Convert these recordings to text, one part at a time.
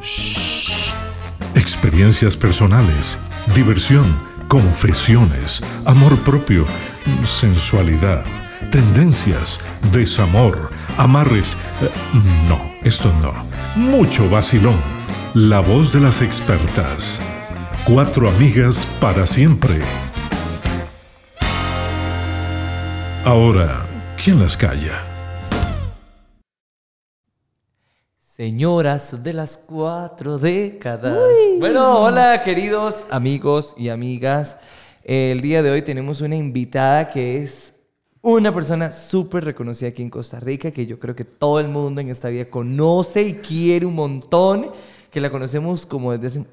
Shh. Experiencias personales, diversión, confesiones, amor propio, sensualidad, tendencias, desamor, amarres. Eh, No, esto no. Mucho vacilón. La voz de las expertas. Cuatro amigas para siempre. Ahora, ¿quién las calla? Señoras de las cuatro décadas. Bueno, hola queridos amigos y amigas. El día de hoy tenemos una invitada que es una persona súper reconocida aquí en Costa Rica, que yo creo que todo el mundo en esta vida conoce y quiere un montón, que la conocemos como desde hace.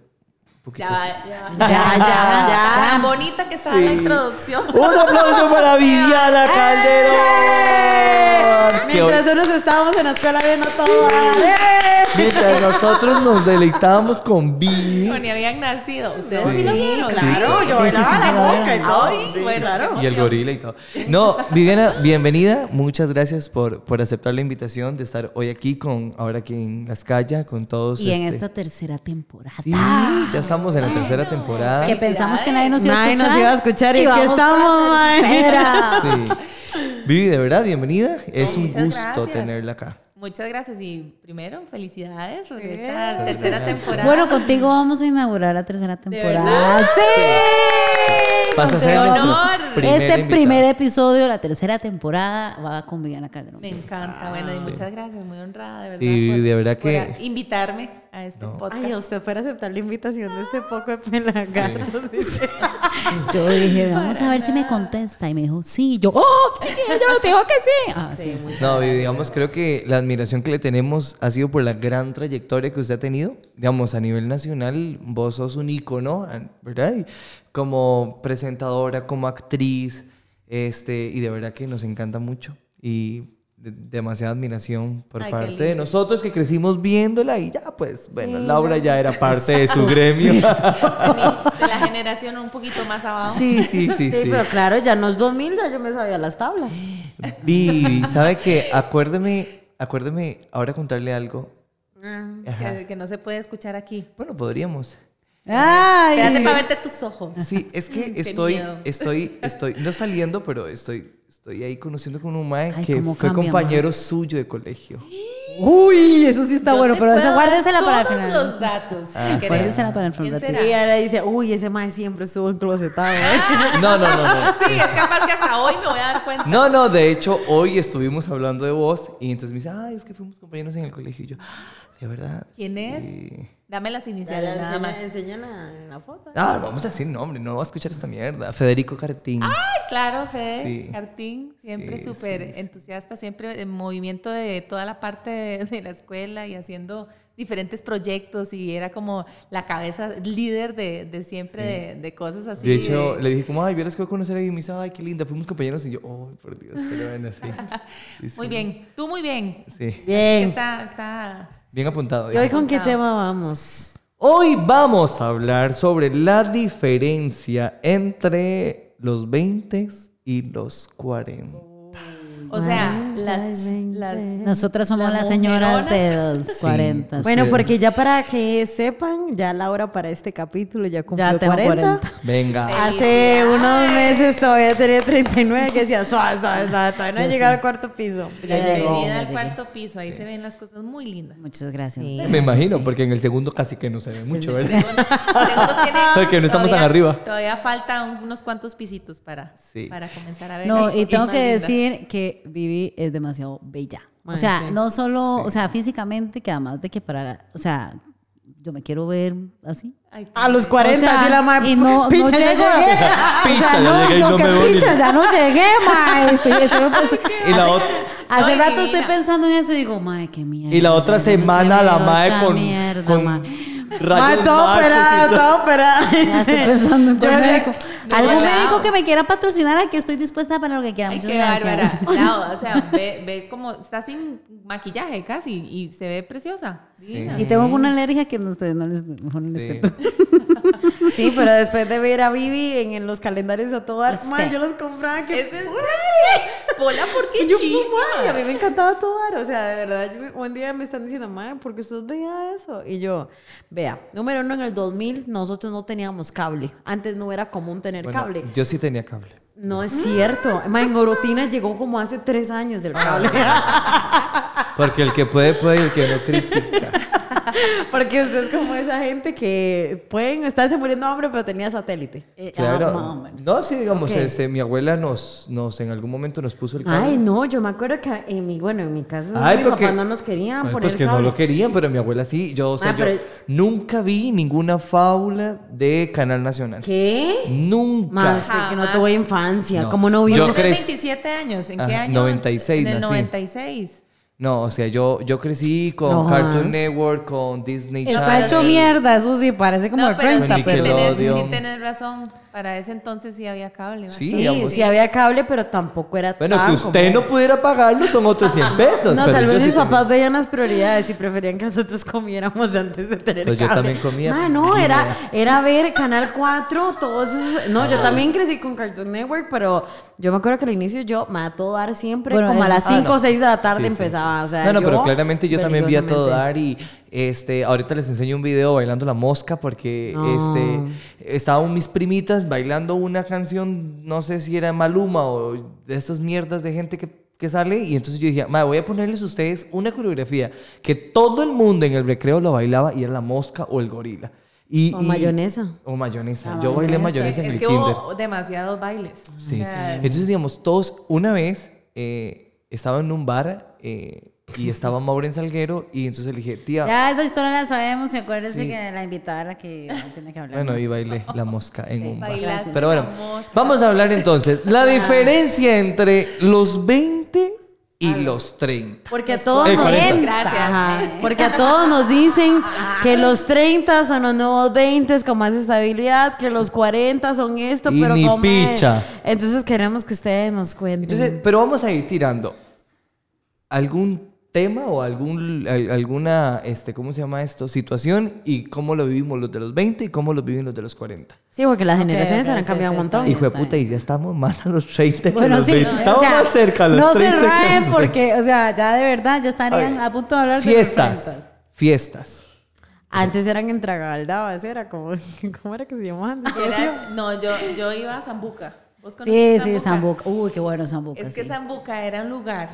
Ya, ya, ya, ya, ya. Tan bonita que estaba la introducción. Un aplauso para Viviana Calderón. que hoy- Mientras unos estábamos en la escuela viendo todo. Mientras nosotros nos deleitábamos con Vivi. Ni habían nacido. Ustedes Sí. sí, Sí, claro, Sí. yo Sí, bailaba sí, sí, la sí, mosca y sí. todo. Ay, Sí, bueno, claro. Y el gorila y todo. No, Viviana, bienvenida. Muchas gracias por, por aceptar la invitación de estar hoy aquí con, ahora aquí en Las Calles, con todos. Y en este- esta tercera temporada. Sí, ya estamos en la tercera temporada. Que pensamos que nadie nos iba a Nadie escuchar. nos iba a escuchar y aquí vamos estamos. Sí. Vivi, de verdad, bienvenida. Es un gusto gracias. tenerla acá. Muchas gracias y primero, felicidades por esta Muchas tercera gracias. temporada. Bueno, contigo vamos a inaugurar la tercera temporada. ¡Sí! Vas a ¡Qué ser honor! primera este primer episodio la tercera temporada va con Viviana Calderón. me encanta. Bueno, y muchas gracias. Muy honrada, de verdad. Sí, por- de verdad por que- invitarme a este podcast. Ay, a usted fuera a aceptar la invitación de este poco de pelagatos. dice. Yo dije, vamos a ver si me contesta. Y me dijo, sí. Yo, ¡oh, chiquillo! Te digo que sí. Ah, sí, sí. No, digamos, creo que la admiración que le tenemos ha sido por la gran trayectoria que usted ha tenido. Digamos, a nivel nacional, vos sos un ícono, ¿verdad? Y como presentadora, como actriz, este, y de verdad que nos encanta mucho. Y de- demasiada admiración por Ay, parte de nosotros que crecimos viéndola y ya, pues, bueno, Laura ya era parte de su gremio. De, la generación un poquito más abajo. sí, sí, sí, Sí, sí. pero claro, ya no es 2000, ya yo me sabía las tablas. Vivi, ¿sabe qué? Acuérdeme, acuérdeme ahora contarle algo. Ajá. Que, que no se puede escuchar aquí. Bueno, podríamos. Ay, Te hace para verte tus ojos. Sí, es que estoy, estoy, estoy, no saliendo, pero estoy, estoy ahí conociendo con un mae Ay, que fue cambia, compañero suyo de colegio. Uy, eso sí está Yo bueno, pero esa guárdesela para el todos final. los datos. Ah. si. Guárdesela para el ¿Quién final. será? Y ahora dice, uy, ese mae siempre estuvo enclosetado. ¿eh? No, no, no, no. Sí, es capaz que hasta hoy me voy a dar cuenta. No, no, de hecho, hoy estuvimos hablando de vos y entonces me dice, ay, es que fuimos compañeros en el colegio. Y yo, ¿de verdad? ¿Quién es? Y- Dame las iniciales ya, nada más. enseña, enseña la, la foto. Ah, vamos a decir nombre, no va a escuchar esta mierda. Federico Cartín. Ay, claro, Fede, Sí. Cartín, siempre súper sí, sí. entusiasta, siempre en movimiento de toda la parte de, de la escuela y haciendo diferentes proyectos y era como la cabeza líder de, de siempre de, de cosas así. de hecho, de- le dije, como, ay, vieras que voy a conocer a y me dice, ay, qué linda, fuimos compañeros. Y yo, oh, por Dios, pero bueno, sí. Sí, sí. Muy bien, tú muy bien. Sí, Bien. Está, está... bien apuntado. ¿Y hoy con qué tema vamos? Hoy vamos a hablar sobre la diferencia entre los 20 y los 40. O sea, las... las Nosotras somos las las señoras de los Sí. 40. Bueno, Sí. porque ya para que sepan, ya Laura para este capítulo ya cumplió Ya tengo 40. 40. Venga. Hace unos meses todavía tenía 39 que decía, suave, suave, suave, todavía no he llegado al cuarto piso. Ya. Bienvenida al cuarto piso, ahí se ven las cosas muy lindas. Muchas gracias. Me imagino, porque en el segundo casi que no se ve mucho, ¿verdad? El segundo tiene- Porque no estamos tan todavía- arriba. Todavía falta unos cuantos pisitos para, Sí. para comenzar a ver. No, y tengo que lindas. decir que Vivi es demasiado bella. O Ay, sea, sí. no solo, o sea, físicamente, que además de que para, o sea, yo me quiero ver así. Ay, A los 40, O sea, así la madre. y no, no picha, llegué. o sea, ya no, yo no que picha, ya no llegué, ma. Estoy, estoy- estoy- Y la, ot- hace rato estoy pensando en eso y digo, mae, qué mierda. y la otra semana la mae hecha con, mierda, con. Mae, rayos todo machos y operada, todo. todo operada. Ya estoy dice. pensando en Yo cuál ya- médico. Algún médico que me quiera patrocinar, aquí estoy dispuesta para lo que quiera. Ay, Muchas qué gracias. bárbara. Claro, o sea, ve, ve como está sin maquillaje casi y se ve preciosa. Y tengo una alergia que no, ustedes no les, mejor no les Sí. cuento. Sí, pero después de ver a Vivi en, en los calendarios a todo Sí. mae, yo los compraba que ¿Es en serio? Pola, ¿por qué Y yo? "Mae, a mí me encantaba todo dar. O sea, de verdad, yo un día me están diciendo, madre, ¿por qué usted veía eso? Y yo, vea, número uno, en el 2000 nosotros no teníamos cable. Antes no era común tener Bueno, cable. yo sí tenía cable. No es cierto. Ma, en Orotina llegó como hace tres años el cable. Porque el que puede, puede y el que no critica. Porque usted es como esa gente que pueden estarse muriendo de hambre, pero tenía satélite. Eh, ah, Claro. más o menos. No, sí, digamos, Ok. este, mi abuela nos, nos en algún momento nos puso el cable. Ay, no, yo me acuerdo que en mi, bueno, en mi casa Ay, mis porque- papás no nos querían poner pues que cable. no lo querían, pero mi abuela sí. Yo, o sea, Ah, yo pero- nunca vi ninguna fábula de Canal Nacional. ¿Qué? Nunca. Más, que no tuve infancia. No. ¿Cómo no vio? Yo Yo crecí- 27 años. ¿En qué Ajá, año? 96 En el nací. 96. No, o sea, yo, yo crecí con No Cartoon. Network, con Disney Está Channel. hecho mierda, eso sí, parece como No, el pero Friends. sí, tenés, sí tenés razón. Para ese entonces sí había cable. Sí, Sí, digamos. sí había cable, pero tampoco era Bueno, tan que usted como- no pudiera pagarlo son otros 100 pesos. No, tal yo vez mis papás veían las prioridades y preferían que nosotros comiéramos antes de tener Pues yo cable. también comía Ma, no, era, era ver Canal 4, todos esos... No, yo también crecí con Cartoon Network, pero yo me acuerdo que al inicio yo me a todo dar siempre, Bueno, como a las Ah, 5 o no. 6 de la tarde Sí, empezaba. sí. O sea, no, no, yo pero claramente yo también vi a todo dar y este, ahorita les enseño un video bailando la mosca porque No. este, estaban mis primitas bailando una canción, no sé si era Maluma o de estas mierdas de gente que, que sale y entonces yo dije, "Ma, voy a ponerles a ustedes una coreografía que todo el mundo en el recreo lo bailaba y era la mosca o el gorila. Y, O y- mayonesa. O mayonesa. yo bailé mayonesa en es el que kinder. hubo demasiados bailes. Sí. O sea, Entonces, digamos, todos, una vez eh, estaba en un bar eh, y estaba Maureen Salguero y entonces le dije, tía, Ya esa historia la sabemos y acuérdese Sí. que la invitada era la que tiene que hablar. bueno, y bailé la mosca en un bar. Pero bueno, vamos a hablar entonces. La diferencia entre los 20 y los 30. Porque a todos Eh, nos 40. Gracias. Ajá. Porque a todos nos dicen que los 30 son los nuevos 20 con más estabilidad, que los 40 son esto, Y pero ni como picha. Entonces queremos que ustedes nos cuenten. Entonces, pero vamos a ir tirando algún tema o algún, al- alguna, este, ¿cómo se llama esto? Situación y cómo lo vivimos los de los 20 y cómo lo viven los de los 40. sí, porque las generaciones ok, han cambiado un montón. Hijo de puta, y ya estamos más a los 30 que Bueno, a los sí, 20. o Estamos sea, más cerca a los no 30 se que a rayen los porque, o sea, ya de verdad ya estarían Ay. a punto de hablar de los Fiestas. 30. Fiestas. Antes eran en Tragaldabas, era como, ¿cómo era que se llamaba antes? No, yo, yo iba a Zambuca. ¿Vos Sí, sí, Zambuca? Uy, qué bueno Zambuca. Es que sí. Zambuca era un lugar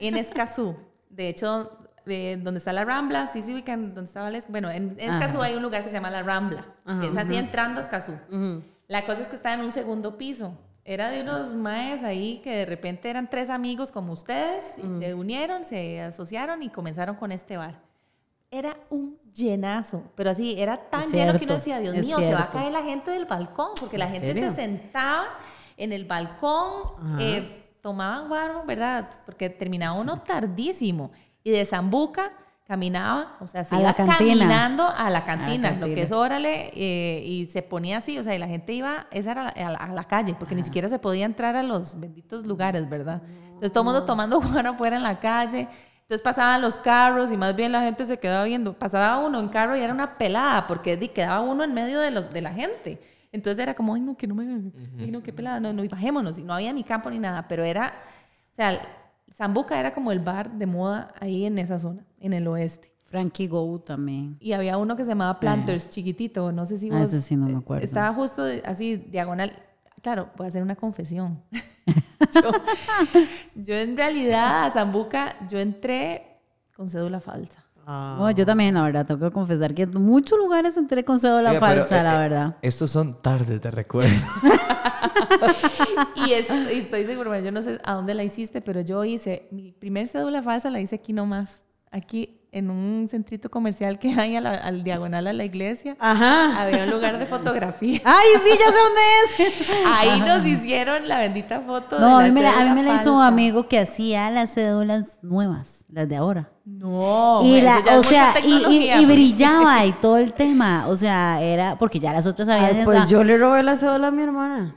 en Escazú. De hecho, eh, donde está la Rambla, sí se ubican donde estaba la... Bueno, en, Escazú hay un lugar que se llama la Rambla. que es así entrando a Escazú. La cosa es que está en un segundo piso. Era de unos maes ahí que de repente eran tres amigos como ustedes. y se unieron, se asociaron y comenzaron con este bar. Era un llenazo, pero así, era tan Es lleno que cierto, uno decía, Dios mío, se va a cierto. caer la gente del balcón, porque la gente serio? se sentaba en el balcón, eh, tomaban guaro, ¿verdad? Porque terminaba uno tardísimo. Y de Zambuca caminaba, o sea, se A iba la cantina. caminando a la cantina, lo que es órale, eh, y se ponía así, o sea, y la gente iba, esa era a la, a la calle, porque ni siquiera se podía entrar a los benditos lugares, ¿verdad? Entonces todo el mundo tomando guaro afuera en la calle. Entonces pasaban los carros y más bien la gente se quedaba viendo. Pasaba uno en carro y era una pelada porque quedaba uno en medio de, los, de la gente. Entonces era como, ay, no, que no me. Ay, no, qué pelada, no, no, y bajémonos. Y no había ni campo ni nada, pero era. O sea, Zambuca era como el bar de moda ahí en esa zona, en el oeste. Frankie Go también. Y había uno que se llamaba Planters, chiquitito, no sé si Ah, vos... ese sí no me eh, acuerdo. Estaba justo así, diagonal. Claro, voy a hacer una confesión. yo, yo en realidad a Zambuca, yo entré con cédula falsa. Bueno, yo también, la verdad, tengo que confesar que en muchos lugares entré con cédula Oiga, falsa, la eh, verdad. Estos son tardes de recuerdo. Y, es- y estoy segura, bueno, yo no sé a dónde la hiciste, pero yo hice, mi primer cédula falsa la hice aquí nomás. Aquí en un centrito comercial que hay a la- al diagonal a la iglesia. Ajá. Había un lugar de fotografía. Ay, sí, ya sé dónde es. Ahí nos hicieron la bendita foto. No, de a mí me la, a mí me la hizo un amigo que hacía las cédulas nuevas, las de ahora. No, y la, o sea, y, y- y pues. brillaba y todo el tema. O sea, era porque ya las otras habían. Ay, pues yo le robé la cédula a mi hermana.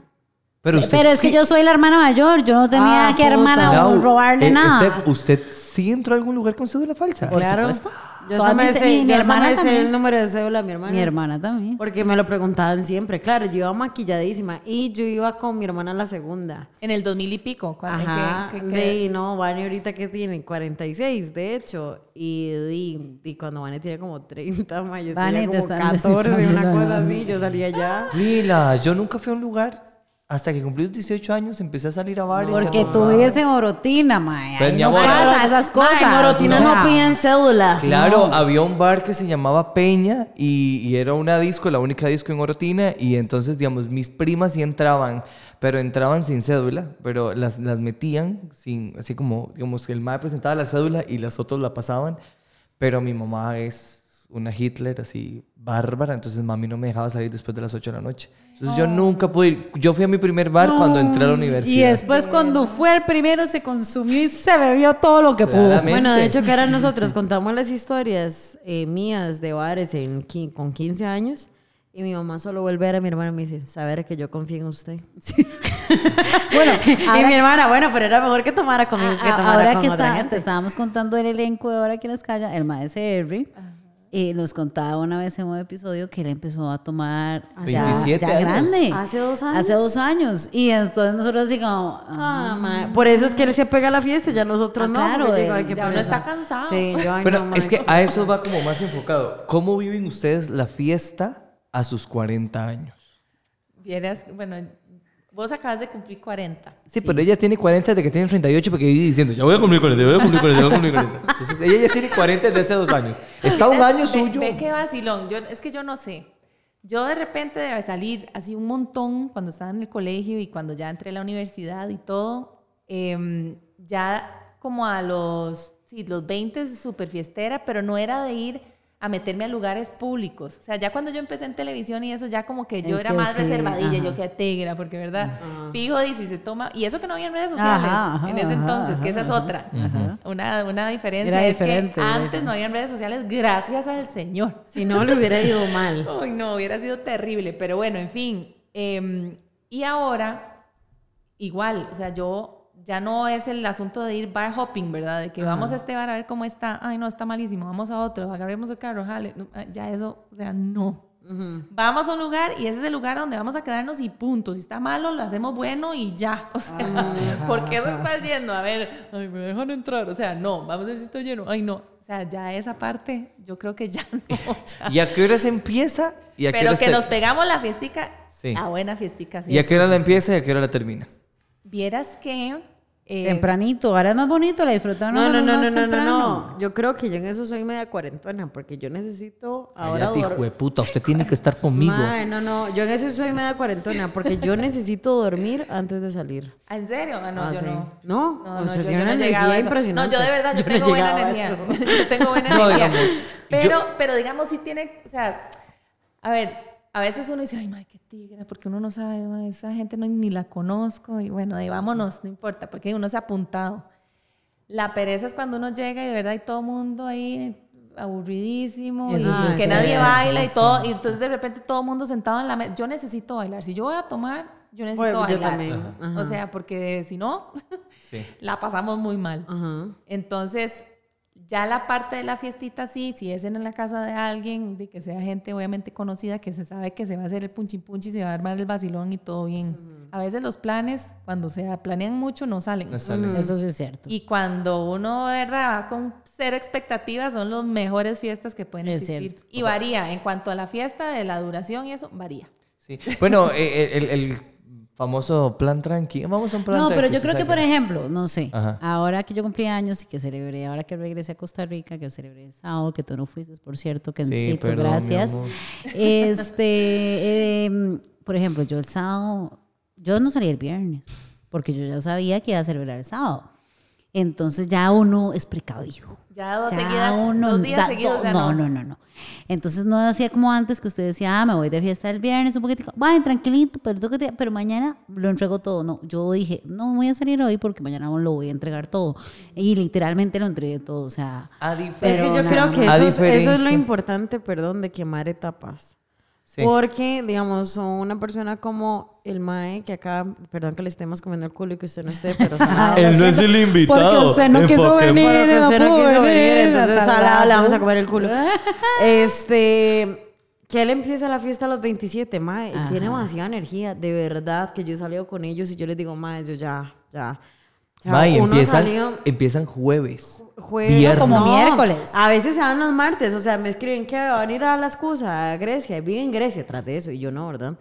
Pero, es que yo soy la hermana mayor, yo no tenía Ah, que puta. hermana Lau, robarle eh, nada. Steph, ¿usted sí entró a algún lugar con cédula falsa? Por claro. supuesto. Yo hasta me sé, mi hasta hermana me sé también. el número de cédula de mi hermana. Mi hermana también. Porque me lo preguntaban siempre. Claro, yo iba maquilladísima y yo iba con mi hermana la segunda. En el 2000 y pico. cuando- Ajá. que- que- de que- ahí, no, Vane ahorita que tiene 46, de hecho. Y, y, y cuando Vane tiene como 30, ma, yo Vane, como están 14, una cosa así. Yo salía ya. Mira, yo nunca fui a un lugar hasta que cumplí los 18 años, empecé a salir a bares. Porque tú vives en Orotina, mae. Pues, no pasa esas cosas. Ma, en Orotina o sea, no piden cédula. Claro, había un bar que se llamaba Peña y, y era una disco, la única disco en Orotina, y entonces, digamos, mis primas sí entraban, pero entraban sin cédula, pero las, las metían sin, así como, digamos, que el MAE presentaba la cédula y las otras la pasaban, pero mi mamá es una Hitler así bárbara, entonces mami no me dejaba salir después de las 8 de la noche. Entonces yo nunca pude ir, yo fui a mi primer bar cuando entré a la Y universidad. después cuando fue el primero se consumió y se bebió todo lo que pudo. Bueno, de hecho, que ahora nosotros contamos las historias eh, mías de bares en, con 15 años. Y mi mamá solo vuelve a ver a mi hermana y me dice, saber que yo confío en usted. Bueno, y mi hermana, bueno, pero era mejor que tomara conmigo que A- tomara ahora con que otra está- gente. te estábamos contando el elenco de Ahora que nos calla, el maestro Henry, eh, nos contaba una vez en un episodio que él empezó a tomar ya, 27 ya años. grande. ¿Hace dos años? Hace dos años. Y entonces nosotros así como... ah, Ah, ma, Por eso es que él se pega a la fiesta, ya nosotros Ah, no. claro, porque digo, ya uno está cansado. Sí, yo, ay, Pero no, es que a eso va como más enfocado. ¿Cómo viven ustedes la fiesta a sus 40 años? Vieras, bueno, vos acabas de cumplir 40. Sí, pero ella tiene 40 desde que tiene 38 porque vive diciendo, ya voy a cumplir 40, voy a cumplir 40, voy a cumplir 40. Entonces ella ya tiene 40 desde hace dos años. Está un año Ve- suyo. Ve, qué vacilón. Yo, es que yo no sé. Yo de repente de salir así un montón cuando estaba en el colegio y cuando ya entré a la universidad y todo, em, ya como a los, sí, los 20 súper fiestera, pero no era de ir a meterme a lugares públicos. O sea, ya cuando yo empecé en televisión y eso, ya como que yo era más sí, reservadilla, ajá. yo que tegra, porque verdad, fijo, y si se toma, y eso que no había redes sociales Ajá, ajá, en ese ajá, entonces, que esa es ajá, otra. Una, una diferencia Era es diferente, que antes no había redes sociales, gracias al Señor. Si no, le hubiera ido mal. Ay, no, hubiera sido terrible. Pero bueno, en fin. eh, y ahora, igual, o sea, yo ya no es el asunto de ir bar hopping, ¿verdad? De que vamos a este bar a ver cómo está. Ay, no, está malísimo. Vamos a otro, agarremos el carro, jale. Ah, Ya eso, o sea, no. Vamos a un lugar y ese es el lugar donde vamos a quedarnos y punto. Si está malo, lo hacemos bueno y ya. O sea, ¿por qué eso estás yendo? A ver, ay, me dejan entrar. O sea, no, vamos a ver si estoy lleno. Ay, no. O sea, ya esa parte, yo creo que ya no. ya. ¿Y a qué hora se empieza? ¿Y a qué Pero que te- nos pegamos la fiestica, Sí. la buena fiestica. sí. ¿Y a qué hora la empieza y a qué hora la termina? Vieras que... eh, Tempranito, ahora es más bonito, la disfrutaron. No, no, no, no, no, no, no. Yo creo que yo en eso soy media cuarentona, porque yo necesito ahora Cállate, hijo de puta, usted tiene que estar conmigo. Mae, no, no, yo en eso soy media cuarentona, porque yo necesito dormir antes de salir. ¿ah, ¿En serio? Ah, no, Ah, yo sí. no. No, No, o no, sea, yo, tiene yo una no he llegado a energía eso. impresionante. No, yo de verdad, yo, Yo tengo buena energía. yo tengo buena No, energía. digamos, pero, yo- pero digamos, sí tiene, o sea, a ver, a veces uno dice, ay, madre, qué tigre, porque uno no sabe, mae, esa gente no, ni la conozco, y bueno, ahí vámonos, no importa, porque uno se ha apuntado. La pereza es cuando uno llega y de verdad hay todo el mundo ahí aburridísimo, y que nadie baila sí, y todo, y entonces de repente todo el mundo sentado en la mesa. Yo necesito bailar. Si yo voy a tomar, yo necesito Bueno, yo bailar. también, ajá. O sea, porque si no, Sí. la pasamos muy mal. Ajá. Entonces, ya la parte de la fiestita, sí, si es en la casa de alguien, de que sea gente obviamente conocida, que se sabe que se va a hacer el punchi punchi, se va a armar el vacilón y todo bien. A veces los planes, cuando se planean mucho, no salen. No salen. Eso sí es cierto. Y cuando uno ¿verdad? va con cero expectativas, son las mejores fiestas que pueden Es existir. cierto. Y varía, en cuanto a la fiesta, de la duración y eso, varía. Sí. Bueno, eh, el, el famoso plan tranqui. Vamos a un plan No, pero yo creo que, por ejemplo, no sé, Ajá. ahora que yo cumplí años y que celebré, ahora que regresé a Costa Rica, que celebré el sábado, que tú no fuiste, por cierto, que Sí, necesito, perdón, gracias. Este, em, por ejemplo, yo el sábado, yo no salí el viernes, porque yo ya sabía que iba a celebrar el sábado. Entonces ya uno es precavido. Ya dos Ya seguidas, uno dos días da- seguidos, o sea, no, no. no, no, no. Entonces no hacía como antes que usted decía, ah, me voy de fiesta el viernes un poquitico, vaya, tranquilito, pero, tú que te- pero mañana lo entrego todo. No, yo dije, no voy a salir hoy porque mañana lo voy a entregar todo. Y literalmente lo entregué todo, o sea... A Es diferencia- que yo creo que eso es, eso es lo importante, perdón, de quemar etapas. Sí. Porque, digamos, son una persona como el Mae, que acá, perdón que le estemos comiendo el culo y que usted no esté, pero salado. Él no es el invitado. Porque usted no quiso venir. Porque usted no pudo quiso venir, entonces salado. salado le vamos a comer el culo. Este, que él empieza la fiesta a los 27, mae, él tiene demasiada energía, de verdad, que yo he salido con ellos y yo les digo, mae, yo ya, ya. Uno empiezan, salió- empiezan jueves. Jueves. Viernes. Como miércoles. A veces se van los martes, o sea, me escriben que van a ir a la excusa, a Grecia, vive en Grecia tras de eso, y yo no, ¿verdad?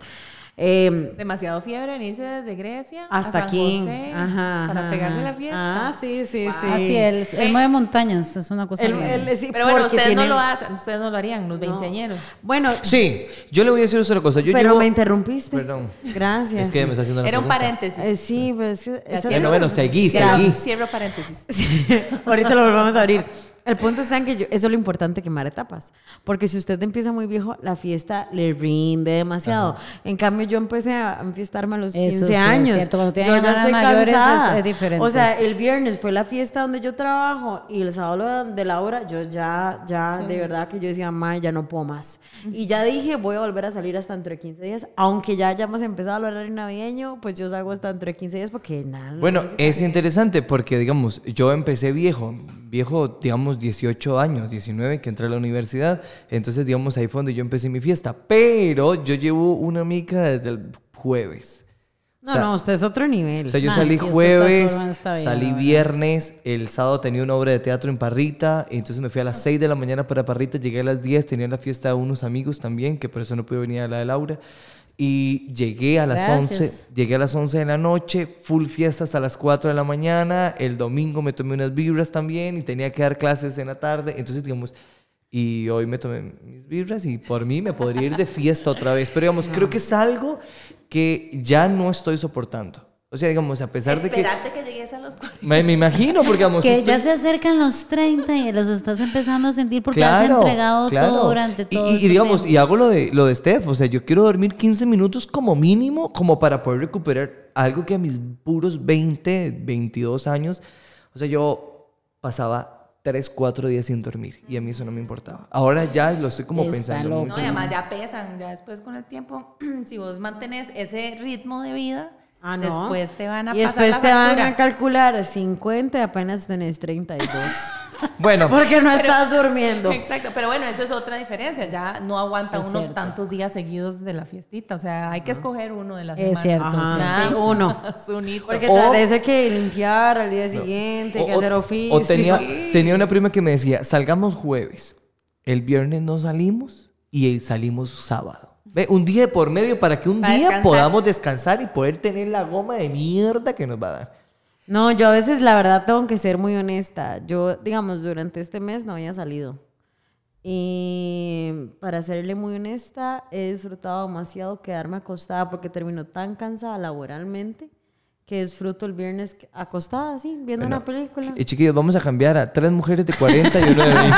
Eh, Demasiado fiebre venirse desde Grecia a hasta San aquí. José Ajá, para ajá, pegarse ajá. la fiesta. Ah, sí, sí, sí. Así es, él mueve montañas, es una cosa bien. él- sí, Pero bueno, ustedes no lo hacen, ustedes no lo harían, los veinteañeros. Bueno, Sí, yo le voy a decir otra cosa. Yo pero llevo- me interrumpiste. Perdón. Gracias. Es que me está haciendo una Era un pregunta. paréntesis. Eh, sí, pues esa- Bueno, bueno, seguí, Cierro, seguí. cierro paréntesis. Sí, ahorita lo volvemos a abrir. El punto está en que yo, eso es lo importante quemar etapas. Porque si usted empieza muy viejo, la fiesta le rinde demasiado. En cambio, yo empecé a enfiestarme a los Eso 15 sí es años. tienen yo ya estoy mayores es- cansada. es diferente. O sea, el viernes fue la fiesta donde yo trabajo y el sábado de la hora, yo ya, ya, de verdad que yo decía, ma, ya no puedo más. Y ya dije, voy a volver a salir hasta dentro de 15 días. Aunque ya hayamos empezado el horario navideño, pues yo salgo hasta dentro de 15 días porque nada. Bueno, es interesante porque, digamos, yo empecé viejo, viejo, digamos, 18 años, 19, que entré a la universidad. Entonces, digamos, ahí fue donde yo empecé mi fiesta. Pero yo llevo una amiga desde el jueves. No, o sea, no, usted es otro nivel. O sea, yo salí jueves, bien, salí viernes, el sábado tenía una obra de teatro en Parrita, y entonces me fui a las 6 de la mañana para Parrita, llegué a las 10, tenía la fiesta de unos amigos también, que por eso no pude venir a la de Laura, y llegué a las Gracias. 11, llegué a las 11 de la noche, full fiesta hasta las 4 de la mañana, el domingo me tomé unas vibras también, y tenía que dar clases en la tarde, entonces digamos... Y hoy me tomé mis vibras y por mí me podría ir de fiesta otra vez. Pero digamos, creo que es algo que ya no estoy soportando. O sea, digamos, a pesar de que... Esperate que llegues a los 40. Me, me imagino, porque digamos. que estoy- ya se acercan los 30 y los estás empezando a sentir porque has entregado claro. todo durante Y- todo Y, y este digamos, tiempo. y hago lo de, lo de Steph, o sea, yo quiero dormir 15 minutos como mínimo, como para poder recuperar algo que a mis puros 20, 22 años, o sea, yo pasaba 3, 4 días sin dormir y a mí eso no me importaba. Ahora ya lo estoy como Está pensando loco. No, y además ya pesan, ya después con el tiempo, si vos mantenés ese ritmo de vida, Ah, no. después te van a y pasar después la te van factura. a calcular 50 y apenas tenés 32. Bueno, Porque no Pero- estás durmiendo. Exacto, pero bueno, eso es otra diferencia. Ya no aguanta Es uno cierto. tantos días seguidos de la fiestita. O sea, hay que escoger uno de la Es cierto, Ajá, sí. Nada sí, más. uno. Porque O- tras de eso hay que limpiar al día siguiente, hay que hacer oficio. O tenía, tenía una prima que me decía, salgamos jueves, el viernes no salimos y salimos sábado. Ve, un día de por medio para que un Para día descansar. podamos descansar y poder tener la goma de mierda que nos va a dar. No, yo a veces la verdad tengo que ser muy honesta. Yo, digamos, durante este mes no había salido. Y para serle muy honesta, he disfrutado demasiado quedarme acostada porque termino tan cansada laboralmente que disfruto el viernes acostada así, viendo una película. Y chiquillos, vamos a cambiar a tres mujeres de 40 y uno de 20.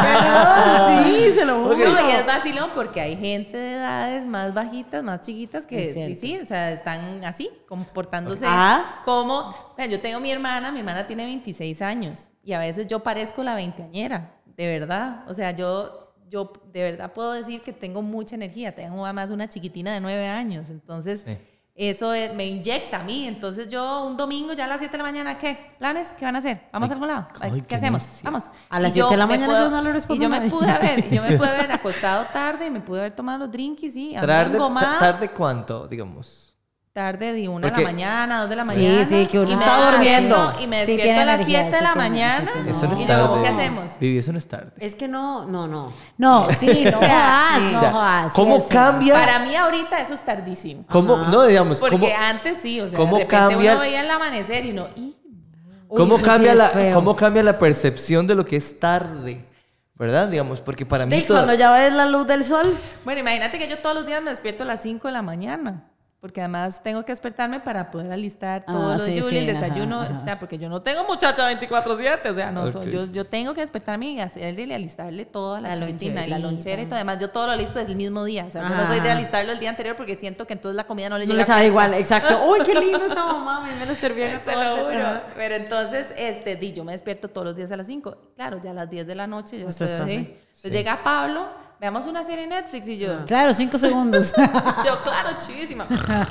Perdón, sí, se lo juro. No, y es vacilón porque hay gente de edades más bajitas, más chiquitas que y sí, o sea, están así, comportándose Ah. como... yo tengo mi hermana, mi hermana tiene 26 años y a veces yo parezco la veinteañera, de verdad. O sea, yo, yo de verdad puedo decir que tengo mucha energía. Tengo además una chiquitina de 9 años, entonces... Sí. Eso es- me inyecta a mí. Entonces yo un domingo ya a las 7 de la mañana, ¿qué? ¿Planes? ¿Qué van a hacer? ¿Vamos a algún lado? ay, ¿Qué, qué hacemos? Vamos. A las Y yo 7 de la mañana yo no le respondo Y yo me pude haber, yo me pude haber acostado tarde, me pude haber tomado los drinks, sí, ando ¿Tarde. ¿Tarde cuánto, digamos? Tarde de una de la mañana, dos de la Sí, mañana. sí, que uno y me está despierto- durmiendo. Y me Sí, despierto a las 7 de sí la mañana. Eso no y es yo, tarde. ¿qué hacemos? Vivi, eso no es tarde. Es que no, no, no. No, sí, no jodas, sí. no jodas, sí, ¿cómo es cambia? Para mí ahorita eso es tardísimo. ¿Cómo, no, digamos, Porque cómo, antes sí, o sea, cómo de repente cambia- uno veía el amanecer y no... y- cómo Uy, sí cambia la, cómo cambia la percepción de lo que es tarde? ¿Verdad? Digamos, porque para mí Y todo- cuando ya ves la luz del sol, Bueno, imagínate que yo todos los días me despierto a las 5 de la mañana. Porque además tengo que despertarme para poder alistar todo Ah, lo sí, de Julie, sí, el ajá, desayuno. ajá. O sea, porque yo no tengo muchacha 24-7. O sea, no, Ok. soy- yo, yo tengo que despertarme y hacerle y alistarle todo a la, La y la lonchera y todo. Además, yo todo lo listo el mismo día. O sea, yo no Ajá. soy de alistarlo el día anterior porque siento que entonces la comida no le no llega le sabe igual, exacto. Uy, qué lindo esa mamá, me menos servían Se lo juro. Pero entonces, este, di, yo me despierto todos los días a las 5. Claro, ya a las 10 de la noche yo Usted estoy está así. así. Entonces llega Pablo, veamos una serie en Netflix y yo, Claro, cinco segundos. yo, claro, chivísima. O sea,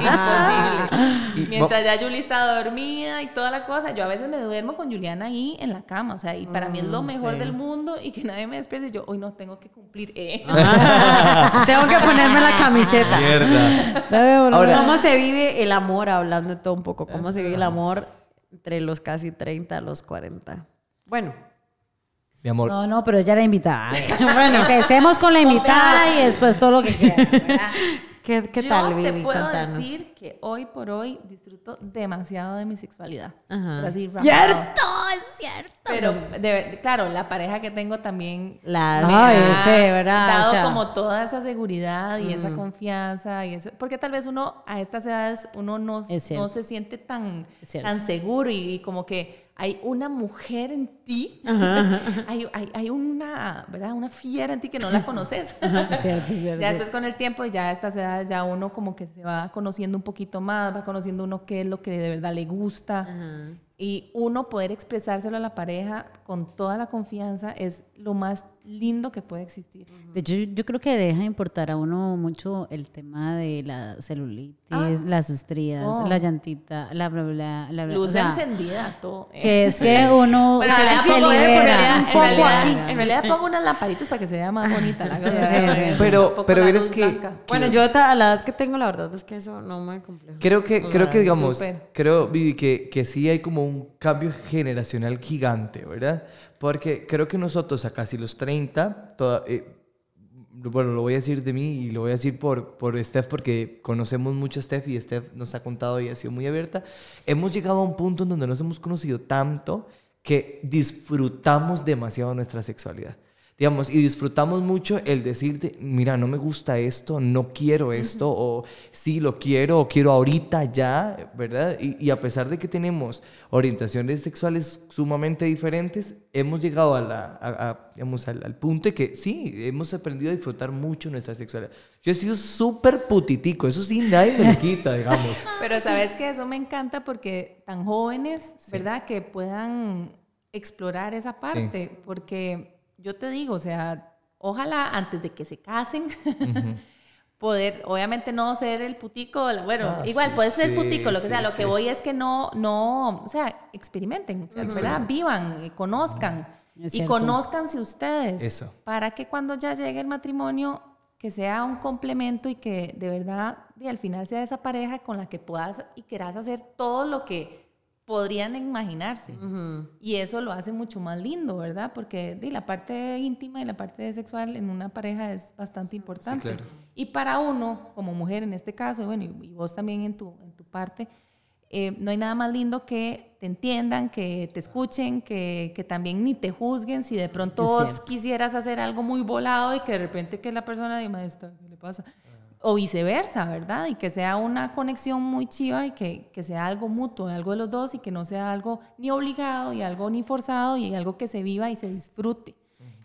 imposible. Y Mientras ya Julie está dormida y toda la cosa, yo a veces me duermo con Juliana ahí en la cama. O sea, y para mí es lo mejor del mundo y que nadie me despierte. Y yo, hoy no tengo que cumplir. eh". Tengo que ponerme la camiseta. Mierda. Ahora- ¿Cómo se vive el amor? Hablando de todo un poco, ¿cómo se vive el amor entre los casi 30 a los 40? Bueno, Mi amor, No, no, pero ella era invitada. Bueno, empecemos con la invitada y después todo lo que quieran. ¿verdad? ¿qué, qué yo tal, te Vivi? puedo Contanos. decir que hoy por hoy disfruto demasiado de mi sexualidad. Ajá. Así. ¡Cierto! Es cierto. Pero, de- claro, la pareja que tengo también me ha sí, ¿verdad? dado O sea- como toda esa seguridad y esa confianza y eso, porque tal vez uno a estas edades uno no, no se siente tan, tan seguro y, y como que hay una mujer en ti, hay, hay, hay una, ¿verdad? Una fiera en ti que no la conoces. Cierto, cierto. Ya después con el tiempo, ya a estas edades, ya uno como que se va conociendo un poquito más, va conociendo uno qué es lo que de verdad le gusta. Y uno poder expresárselo a la pareja con toda la confianza es lo más lindo que puede existir. De hecho, yo creo que deja de importar a uno mucho el tema de la celulitis, Ah. las estrías, Oh. la llantita, la bla, bla, la bla. Luz o sea, encendida, todo. eh. Que es que uno Bueno, se, realidad se libera. realidad- en foco realidad- aquí. En realidad pongo unas lamparitas para que se vea más bonita la cosa. sí, sí. Pero- pero la luz que- blanca. Bueno, yo a la edad que tengo, la verdad es que eso no me complejo. creo que, creo que digamos, súper. creo, Vivi, que, que sí hay como un cambio generacional gigante, ¿verdad? Porque creo que nosotros a casi los 30, toda- eh, bueno, lo voy a decir de mí y lo voy a decir por, por Steph porque conocemos mucho a Steph y Steph nos ha contado y ha sido muy abierta. Hemos llegado a un punto en donde nos hemos conocido tanto que disfrutamos demasiado nuestra sexualidad. Digamos, y disfrutamos mucho el decirte, mira, no me gusta esto, no quiero esto, o sí lo quiero, o quiero ahorita ya, ¿verdad? Y, y a pesar de que tenemos orientaciones sexuales sumamente diferentes, hemos llegado a la, a- a, digamos, al, al punto de que sí, hemos aprendido a disfrutar mucho nuestra sexualidad. Yo he sido súper putitico, eso sí, nadie me lo quita, digamos. Pero sabes que eso me encanta porque tan jóvenes, ¿verdad? Que puedan explorar esa parte. Porque yo te digo, o sea, ojalá antes de que se casen, poder, obviamente no ser el putico, la- bueno, Ah, igual sí, puede ser sí, putico, lo que sí, sea. Lo sí. que voy es que no, no, o sea, experimenten, o sea, ¿verdad? Vivan, eh, conozcan. Es y conózcanse ustedes. Eso. Para que cuando ya llegue el matrimonio, que sea un complemento y que de verdad y al final sea esa pareja con la que puedas y quieras hacer todo lo que podrían imaginarse. Y eso lo hace mucho más lindo, ¿verdad? Porque la parte íntima y la parte sexual en una pareja es bastante importante. claro. Y para uno, como mujer en este caso, bueno, y, y vos también en tu, en tu parte, eh, no hay nada más lindo que te entiendan, que te escuchen, que, que también ni te juzguen si de pronto vos quisieras hacer algo muy volado y que de repente que la persona diga, maestra, ¿qué le pasa? O viceversa, ¿verdad? Y que sea una conexión muy chiva y que, que sea algo mutuo, algo de los dos y que no sea algo ni obligado y algo ni forzado y algo que se viva y se disfrute.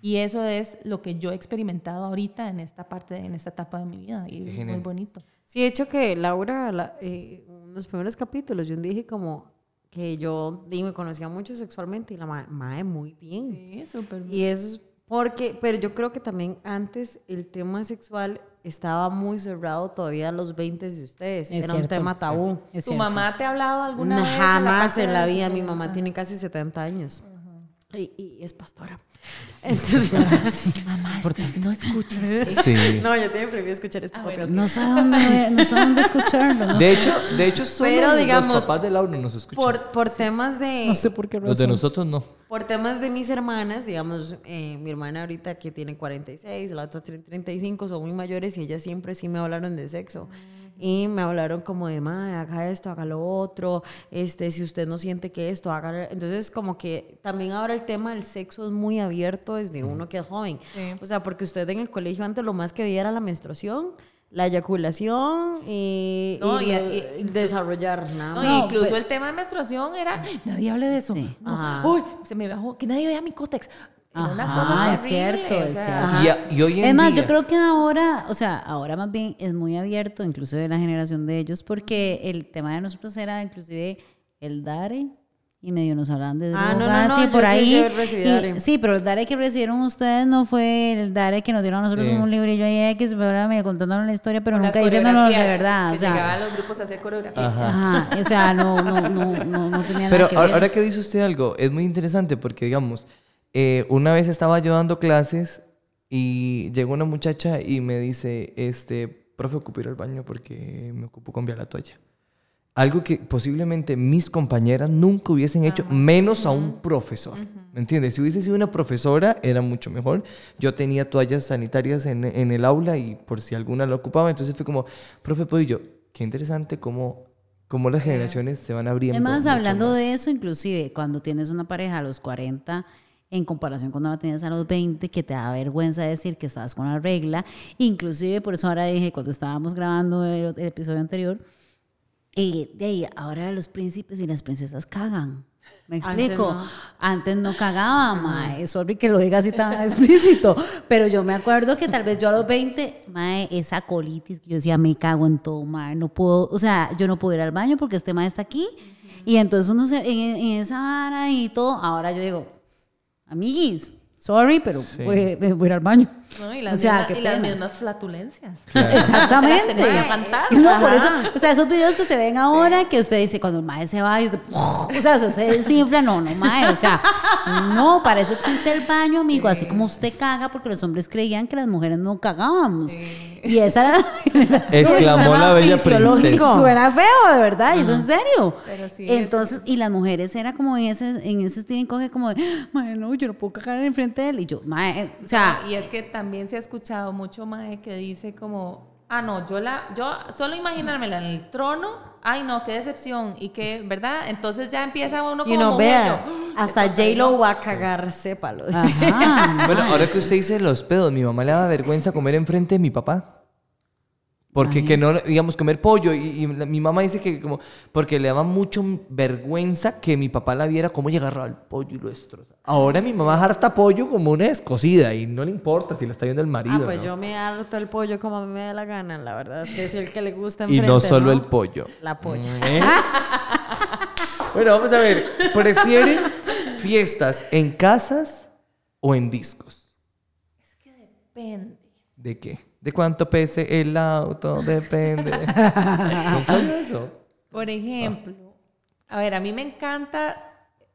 Y eso es lo que yo he experimentado ahorita en esta parte, en esta etapa de mi vida y Qué es genial. muy bonito. Sí, de hecho que Laura, la- eh, en los primeros capítulos, yo dije como que yo di, me conocía mucho sexualmente y la ma- mae muy bien. Sí, súper bien. Y eso es porque, pero yo creo que también antes el tema sexual estaba muy cerrado todavía a los 20 de ustedes. Es Era un tema tabú. ¿Tu cierto. mamá te ha hablado alguna vez? Jamás en la vida. Mi mamá tiene casi 70 años. Y, y es pastora. Entonces, Mamá, no escuches. Sí. no, ya tiene prohibido escuchar este Ah, podcast. No sé dónde, no sé dónde escucharlo. No De sé. hecho, de hecho solo Pero, los digamos, papás de Laura nos escuchan. Por, por temas de... No sé por qué los de razón. nosotros no. Por temas de mis hermanas, digamos, eh, mi hermana ahorita que tiene 46, la otra tiene 35, son muy mayores y ellas siempre sí me hablaron de sexo. Y me hablaron como de, madre, haga esto, haga lo otro, este, si usted no siente que esto, haga... Entonces, como que también ahora el tema del sexo es muy abierto desde uno que es joven. Sí. O sea, porque usted en el colegio antes lo más que veía era la menstruación, la eyaculación y, No, y y- lo- y- y desarrollar nada No, más. incluso el tema de menstruación era, "Ay, nadie hable de eso. Sí. No, Ajá. Uy, se me bajó, que nadie vea mi cótex. Era una Ajá, cosa es cierto, es cierto. Ajá. Y, y hoy en Es más, día, yo creo que ahora, o sea, ahora más bien es muy abierto, incluso de la generación de ellos, porque el tema de nosotros era inclusive el dare y medio nos hablan de Ah, no, no, drogas no, y por yo sí, ahí. yo recibí y- Dare. sí, pero el Dare que recibieron ustedes no fue el Dare que nos dieron a nosotros Sí. un librillo ahí X, ¿verdad? medio contándonos la historia, pero Con nunca diciéndonos de verdad. Que O sea, llegaban los grupos a hacer coreografía. ajá, o sea, no, no, no, no, no tenía Pero nada que ahora ver. ahora que dice usted algo, es muy interesante porque, digamos, eh, una vez estaba yo dando clases y llegó una muchacha y me dice, este, profe, ocupo ir al baño porque me ocupo cambiar la toalla. Algo que posiblemente mis compañeras nunca hubiesen hecho, menos a un profesor. ¿Me entiendes? Si hubiese sido una profesora, era mucho mejor. Yo tenía toallas sanitarias en, en el aula y por si alguna la ocupaba, entonces fue como, profe, ¿puedo? Y yo, qué interesante cómo, cómo las generaciones se van abriendo. Es más, mucho hablando más. de eso, inclusive cuando tienes una pareja a los 40, en comparación cuando la tienes a los 20, que te da vergüenza decir que estabas con la regla, inclusive por eso ahora dije, cuando estábamos grabando el, el episodio anterior, y de ahí, ahora los príncipes y las princesas cagan. ¿Me Antes explico? no. Antes no cagaba, mae. Sorry que lo diga así tan explícito. Pero yo me acuerdo que tal vez yo a los 20, mae, esa colitis, que yo decía, me cago en todo, mae. No puedo, o sea, yo no puedo ir al baño porque este mae está aquí. Y entonces uno se, en, en esa vara y todo, ahora yo digo, amiguis, sorry, pero voy, voy a ir al baño. ¿no? Y, las o sea, mismas, qué y las mismas flatulencias. Exactamente. Que aguantar. No, por eso, o sea, esos videos que se ven ahora, que usted dice cuando el mae se va y usted, o sea, usted se desinfla, no, no, mae, o sea, no, para eso existe el baño, amigo, así como usted caga, porque los hombres creían que las mujeres no cagábamos. Y esa era la generación. Exclamó Suena la bella princesa. Suena feo, de verdad, y es en serio. Pero sí, Entonces, y las mujeres era como en ese, en ese estilo coge como de, mae, no, yo no puedo cagar enfrente de él. Y yo, mae, o sea, y es que también se ha escuchado mucho mae que dice como, ah no, yo la, yo solo imaginármela en el trono, ay no, qué decepción y que, ¿verdad? Entonces ya empieza uno como Y no mujer, vea, yo, hasta J-Lo va a cagar, sépalo. ajá, Bueno, ahora que usted dice los pedos, mi mamá le daba vergüenza comer enfrente de mi papá. Porque que no, digamos, comer pollo. Y, y la- mi mamá dice que como, porque le daba mucho vergüenza que mi papá la viera cómo agarraba el pollo y lo destroza. Ahora mi mamá harta pollo como una descosida y no le importa si la está viendo el marido. Ah, pues ¿no? yo me harto el pollo como a mí me da la gana. La verdad es que es el que le gusta Y no solo el pollo. La polla. ¿Eh? bueno, vamos a ver. ¿Prefieren fiestas en casas o en discos? depende. ¿De qué? ¿De cuánto pese el auto? Depende. Por ejemplo, a ver, a mí me encanta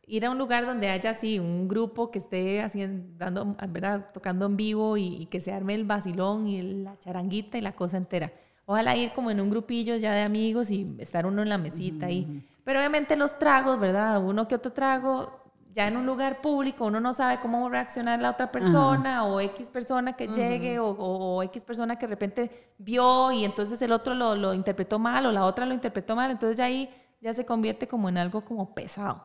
ir a un lugar donde haya así un grupo que esté haciendo, dando, ¿verdad? tocando en vivo y, y que se arme el vacilón y la charanguita y la cosa entera. Ojalá ir como en un grupillo ya de amigos y estar uno en la mesita ahí. Pero obviamente los tragos, ¿verdad? Uno que otro trago, ya en un lugar público, uno no sabe cómo reaccionar la otra persona o X persona que llegue o, o- o X persona que de repente vio y entonces el otro lo, lo interpretó mal o la otra lo interpretó mal. Entonces ya ahí ya se convierte como en algo como pesado.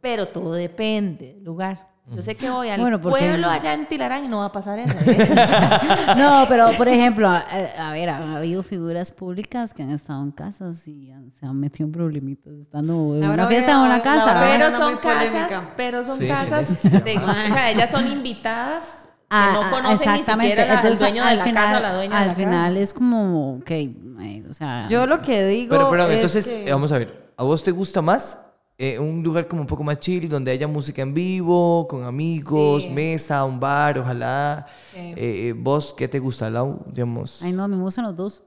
Pero todo depende del lugar. Yo sé que voy al Bueno, porque- pueblo allá en Tilarán y no va a pasar eso. ¿eh? No, pero por ejemplo, a, a ver, ha habido figuras públicas que han estado en casas y han- se han metido en problemitas estando en una fiesta en una casa. pero son casas, pero son Sí, casas, de- o sea, ellas son invitadas que Ah, no ah, conocen ni siquiera la- al dueño de la final, casa o la dueña al de la final casa. es como, ok, eh, o sea, Yo lo que digo. Pero, pero, es entonces, que- eh, vamos a ver. ¿A vos te gusta más eh, un lugar como un poco más chill, donde haya música en vivo, con amigos, Sí. mesa, un bar, ojalá? Sí. Eh, eh, ¿Vos qué te gusta, Lau? Digamos. ay no, me gustan los dos.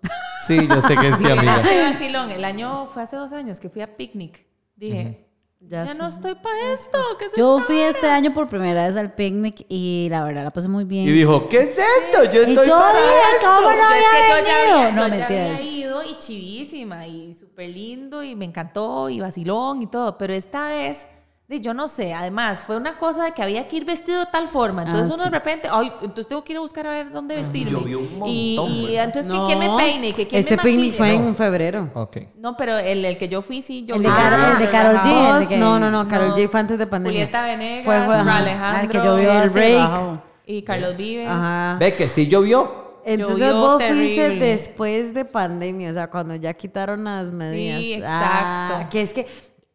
Sí, yo sé que sí, amiga. Ese vacilón, el año fue hace dos años que fui a picnic. Dije, Ya ya, sé. no estoy para esto. ¿qué es Yo esta fui vara?" este año por primera vez al picnic y la verdad la pasé muy bien. Y dijo, ¿qué es esto? Yo Y estoy yo para dije, esto". ¿cómo no Yo es que había yo ya había, No, yo ya mentiras. Y chivísima y súper lindo y me encantó y vacilón y todo, pero esta vez, yo no sé, además fue una cosa de que había que ir vestido de tal forma, entonces Ah, uno sí. de repente, ay, entonces tengo que ir a buscar a ver dónde vestirme. llovió un y, montón, y ¿verdad? entonces que quién me peine, que quién Este me picnic maquille. fue en febrero. Ok. No, pero el, el que yo fui sí, yo El de súper el de Karol G, el de No, no, no, Carol No. J fue antes de pandemia. Julieta Venegas, Fue, Alejandro, que llovió el break. bajó. y Carlos Vives. Ajá. Ve que sí llovió. Entonces Llovió vos fuiste después de pandemia, o sea, cuando ya quitaron las medidas. Sí, Ah, exacto. que es que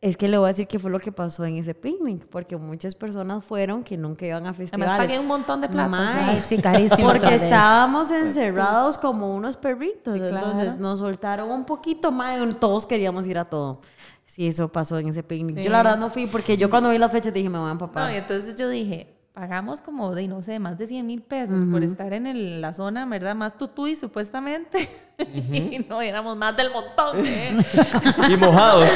es que le voy a decir qué fue lo que pasó en ese picnic, porque muchas personas fueron que nunca iban a festivales. Además pagué un montón de plata. Sí, carísimo. Porque estábamos encerrados como unos perritos. Sí, claro. Entonces nos soltaron un poquito más. Todos queríamos ir a todo. Sí, eso pasó en ese picnic. Sí. Yo la verdad no fui porque yo cuando vi la fecha dije, me voy a empapar. No, y entonces yo dije, pagamos como de, no sé, más de 100 mil pesos por estar en el- la zona, ¿verdad? Más tutuy, supuestamente. y no, éramos más del montón. ¿eh? Y mojados.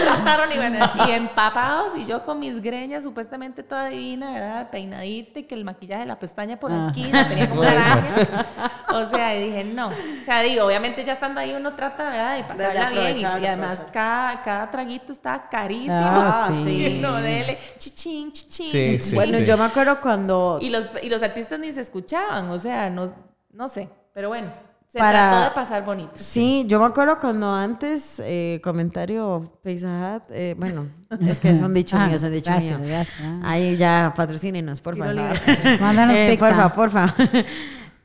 Y, y empapados, y yo con mis greñas, supuestamente toda divina, ¿verdad? Peinadita, y que el maquillaje de la pestaña por Ah. aquí, la tenía como. O sea, y dije, no. O sea, digo, obviamente ya estando ahí uno trata, ¿verdad? De pasarla bien. aprovechar, Y, de además, cada, cada traguito está carísimo. Ah, sí. Y no, dele, chichín, chichín, Sí, chichín. sí, bueno, sí. yo me acuerdo cuando... Y los, y los artistas ni se escuchaban, o sea, no, no sé. Pero bueno, se Para- trató de pasar bonito. Sí, yo me acuerdo cuando antes, eh, comentario Pizza Hut, eh, bueno, es que es un dicho Ah, mío, es un dicho gracias, mío. gracias. Ahí ya, patrocínenos, por favor. Mándanos Eh, pizza. Porfa, porfa.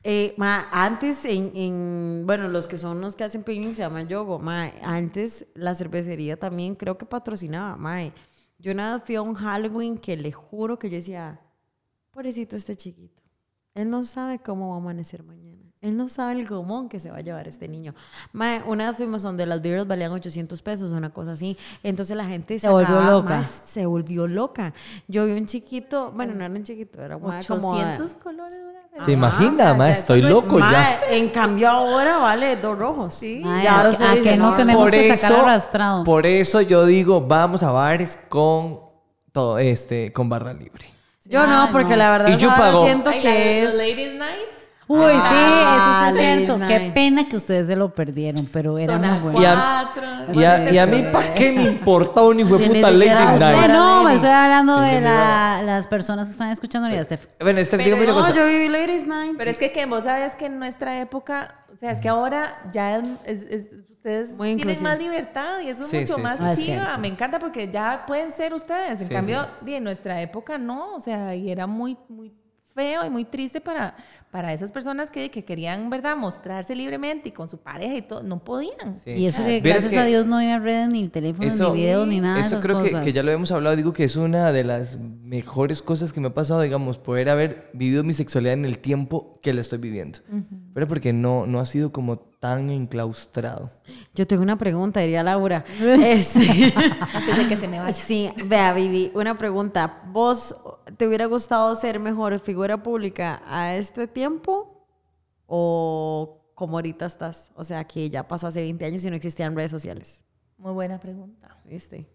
Eh, ma, antes, en, en- bueno, los que son los que hacen picnic se llaman yogo. Ma, antes la cervecería también creo que patrocinaba. Ma, yo vez fui a un Halloween que le juro que yo decía, pobrecito este chiquito. Él no sabe cómo va a amanecer mañana. Él no sabe el gomón que se va a llevar este niño. Ma, una vez fuimos donde las birras valían 800 pesos, una cosa así. Entonces la gente Se volvió loca. ma, se volvió loca. Yo vi un chiquito, bueno, no era un chiquito, era un ma como... 800 colores. una vez. ¿Se imagina, o sea, ma? ya Estoy no loco ya. En cambio ahora vale dos rojos. Sí. Ay, Ya a- lo estoy a que diciendo, no no, tenemos por que sacar eso, arrastrado. por eso yo digo, vamos a bares con todo este, con barra libre. Yo no, Ay, porque no. la verdad Y yo ahora siento Ay, que es... Ladies Night. Uy, Ah, sí, eso sí es Ladies cierto. Qué pena que ustedes se lo perdieron, pero era muy bueno. Y a, cuatro. y a- y a mí, ¿para qué me importa un hijo de puta Lady Night? No, no, me estoy hablando de la- las personas que están escuchando ahorita, Steph. Bueno, este, Pero dígame una No, cosa. yo viví Ladies Night. Pero es que, que vos sabes que en nuestra época, o sea, es que ahora ya es, es- es- ustedes Muy tienen más libertad y eso es Sí, mucho sí, más sí. Ah, chiva. Me encanta porque ya pueden ser ustedes. En Sí, cambio, en nuestra época no, o sea, y era muy, muy feo y muy triste para, para esas personas que, que querían, ¿verdad?, mostrarse libremente y con su pareja y todo, no podían. Sí. Y eso que gracias que a Dios no había redes, ni teléfonos, Eso- ni videos, ni nada de Eso esas creo que, cosas. que ya lo hemos hablado. Digo que es una de las mejores cosas que me ha pasado, digamos, poder haber vivido mi sexualidad en el tiempo que la estoy viviendo. Pero porque no, no ha sido como tan enclaustrado. Yo tengo una pregunta, diría Laura. Este, Antes de que se me vaya. sí, vea, Vivi, una pregunta. ¿Vos te hubiera gustado ser mejor figura pública a este tiempo o como ahorita estás? O sea, que ya pasó hace 20 años y no existían redes sociales. Muy buena pregunta. ¿Viste?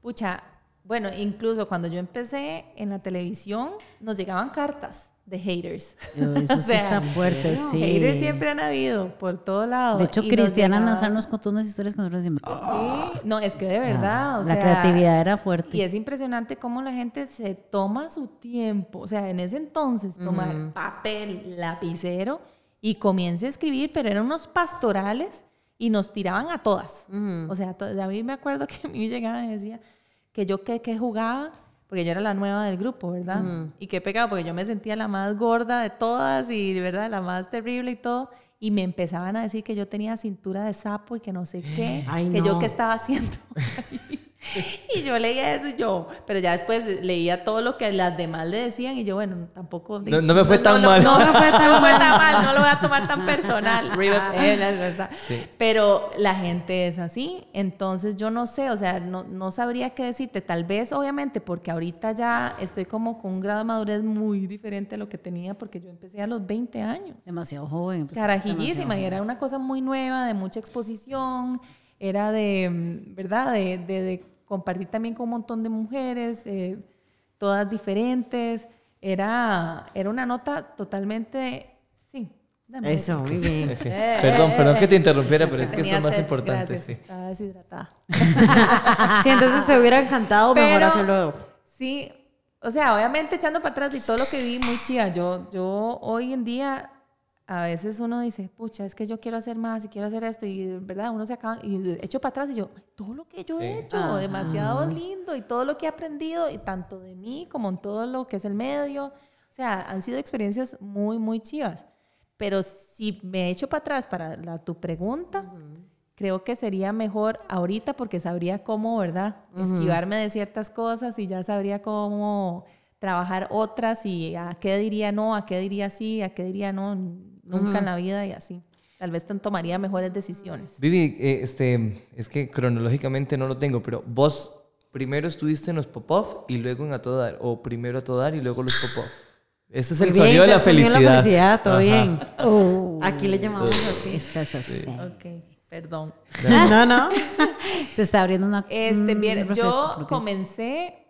Pucha, bueno, incluso cuando yo empecé en la televisión, nos llegaban cartas de haters. Yo, Eso O sí sea, está fuerte, no, sí. Haters siempre han habido por todo lado. De hecho, Y Cristiana Nazar nos contó unas historias que nosotros decimos. Sí, no, es que de verdad, o la sea, creatividad era fuerte. Y es impresionante cómo la gente se toma su tiempo, o sea, en ese entonces, tomar papel, lapicero y comienza a escribir, pero eran unos pastorales y nos tiraban a todas. O sea, a mí me acuerdo que a mí llegaban y decía que yo que, que jugaba, porque yo era la nueva del grupo, ¿verdad? Y qué pegado, porque yo me sentía la más gorda de todas y, ¿verdad? La más terrible y todo. Y me empezaban a decir que yo tenía cintura de sapo y que no sé qué, Ay, que yo qué estaba haciendo. Y yo leía eso y yo, pero ya después leía todo lo que las demás le decían y yo, bueno, tampoco... No- no me fue tan mal. No, me fue tan, no me fue tan mal, no lo voy a tomar tan personal. La- Pero la gente es así, entonces yo no sé, o sea, no, no sabría qué decirte, tal vez obviamente porque ahorita ya estoy como con un grado de madurez muy diferente a lo que tenía porque yo empecé a los 20 años Demasiado joven. pues, carajillísima y demasiado era una cosa muy nueva, de mucha exposición, era de, mm, ¿verdad? De, de- de compartir también con un montón de mujeres, eh, todas diferentes. Era, era una nota totalmente, sí. Eso, muy bien. perdón, perdón que te interrumpiera, pero es que es más sed, importante. gracias, sí. Estaba deshidratada. Sí, entonces te hubiera encantado mejor Pero- hacerlo. Sí, o sea, obviamente echando para atrás y todo lo que vi, muy chida. Yo, yo hoy en día, a veces uno dice, pucha, es que yo quiero hacer más y quiero hacer esto, y verdad, uno se acaba, y echo para atrás y yo, todo lo que yo Sí. he hecho, demasiado lindo, y todo lo que he aprendido, y tanto de mí como en todo lo que es el medio. O sea, han sido experiencias muy, muy chivas. Pero si me echo para atrás para la, tu pregunta, creo que sería mejor ahorita porque sabría cómo, ¿verdad? Esquivarme de ciertas cosas y ya sabría cómo trabajar otras y a qué diría no, a qué diría sí, a qué diría no, nunca en la vida y así. tal vez tan- tomaría mejores decisiones. Vivi, eh, este, es que cronológicamente no lo tengo, pero vos primero estuviste en los Popov y luego en A Todo Dar, o primero A Todo Dar y luego los Popov. Ese es el bien, sonido de la felicidad. la felicidad, todo Ajá. bien. Oh. Aquí le llamamos así. Es así. Ok, perdón. No, no. Se está abriendo una. Este, un bien, refresco, yo comencé,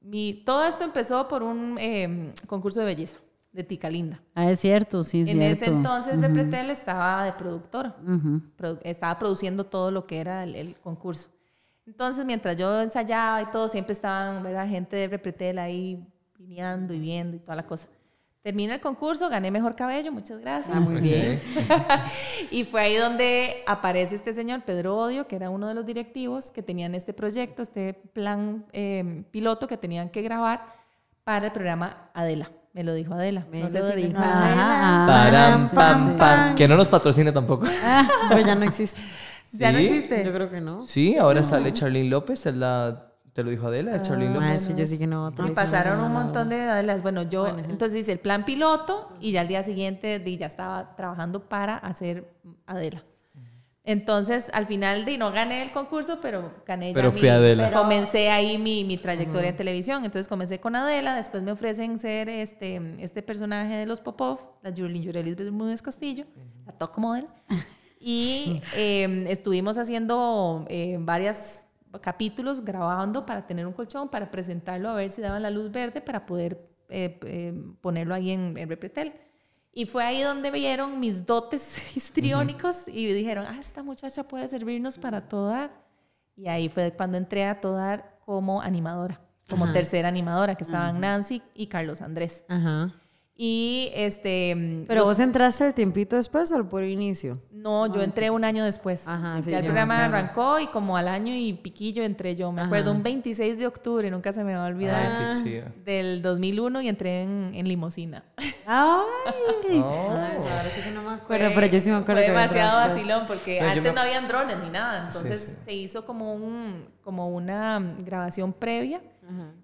mi, todo esto empezó por un eh, concurso de belleza de Tica Linda. Ah, es cierto, sí, es En cierto. ese entonces Repretel estaba de productora, Ujú. produ- estaba produciendo todo lo que era el, el concurso. Entonces, mientras yo ensayaba y todo, siempre estaban, ¿verdad? Gente de Repretel ahí vineando y viendo y toda la cosa. Termina el concurso, gané mejor cabello, muchas gracias. Ah, muy bien. y fue ahí donde aparece este señor, Pedro Odio, que era uno de los directivos que tenían este proyecto, este plan eh, piloto que tenían que grabar para el programa Adela. Me lo dijo Adela. Me no sé lo si dijo Param, ah, pam, sí, pam. Que no nos patrocine tampoco. Pero ya no existe. ¿Ya no existe? Yo creo que no. Sí, ahora sale Charlene López, es la, te lo dijo Adela, es Charlene Ah, López. yo sí que no. Me pasaron un montón de Adelas. Bueno, yo entonces hice el plan piloto y ya al día siguiente ya estaba trabajando para hacer Adela. Entonces, al final di, no gané el concurso, pero gané ya Pero mi- fui Adela. pero Comencé ahí mi, mi trayectoria en televisión. Entonces comencé con Adela, después me ofrecen ser este, este personaje de los Popov, la Yurlin Yurelis Bermúdez Castillo, la top model. Y eh, estuvimos haciendo eh, varios capítulos grabando para tener un colchón, para presentarlo, a ver si daban la luz verde para poder eh, eh, ponerlo ahí en, en Repretel. Y fue ahí donde vieron mis dotes histriónicos y dijeron, ah, esta muchacha puede servirnos para Todar. Y ahí fue cuando entré a Todar como animadora, como tercera animadora, que estaban Nancy y Carlos Andrés. Ajá. Y este... Pero los- vos entraste el tiempito después o al puro inicio. no, yo entré un año después. Ajá, sí, ya el programa arrancó y como al año y piquillo entré yo. Me acuerdo, un 26 de octubre, nunca se me va a olvidar, Ay, qué chido. del 2001 y entré en, en limosina. Ay. Oh. ahora sí que no me acuerdo, pero yo sí me acuerdo Fue demasiado vacilón porque Pero antes me- no habían drones ni nada. Entonces Sí, sí. se hizo como, un, como una mm, grabación previa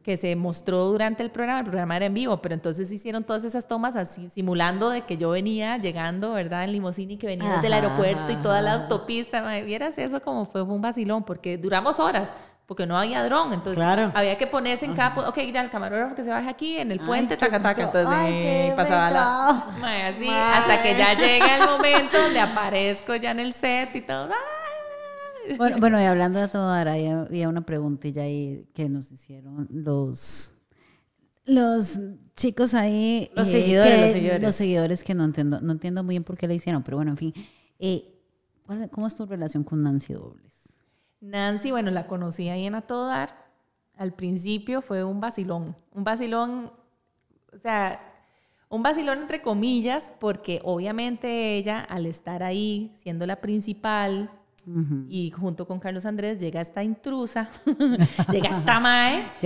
que se mostró durante el programa. El programa era en vivo, pero entonces hicieron todas esas tomas así, simulando de que yo venía llegando, ¿verdad? En limusina y que venía desde el aeropuerto y toda la autopista. Mae, Vieras eso como fue, fue un vacilón porque duramos horas. Porque no había dron, entonces Claro. había que ponerse en cada. Ok, ya el camarógrafo que se baje aquí en el puente, taca, taca. Entonces Ay, eh, pasaba la. así, hasta que ya llega el momento donde aparezco ya en el set y todo. ¡ay! Bueno, bueno, y hablando de todo, ahora había, una preguntilla ahí que nos hicieron los los chicos ahí. Los seguidores, que- los seguidores. Los seguidores que no entiendo, no entiendo muy bien por qué le hicieron, pero bueno, en fin. Eh, ¿cuál- ¿Cómo es tu relación con Nancy Dobles? Nancy, bueno, la conocí ahí en A Todo Dar. Al principio fue un vacilón. Un vacilón, o sea, un vacilón entre comillas, porque obviamente ella, al estar ahí, siendo la principal, y junto con Carlos Andrés, llega esta intrusa, llega esta mae,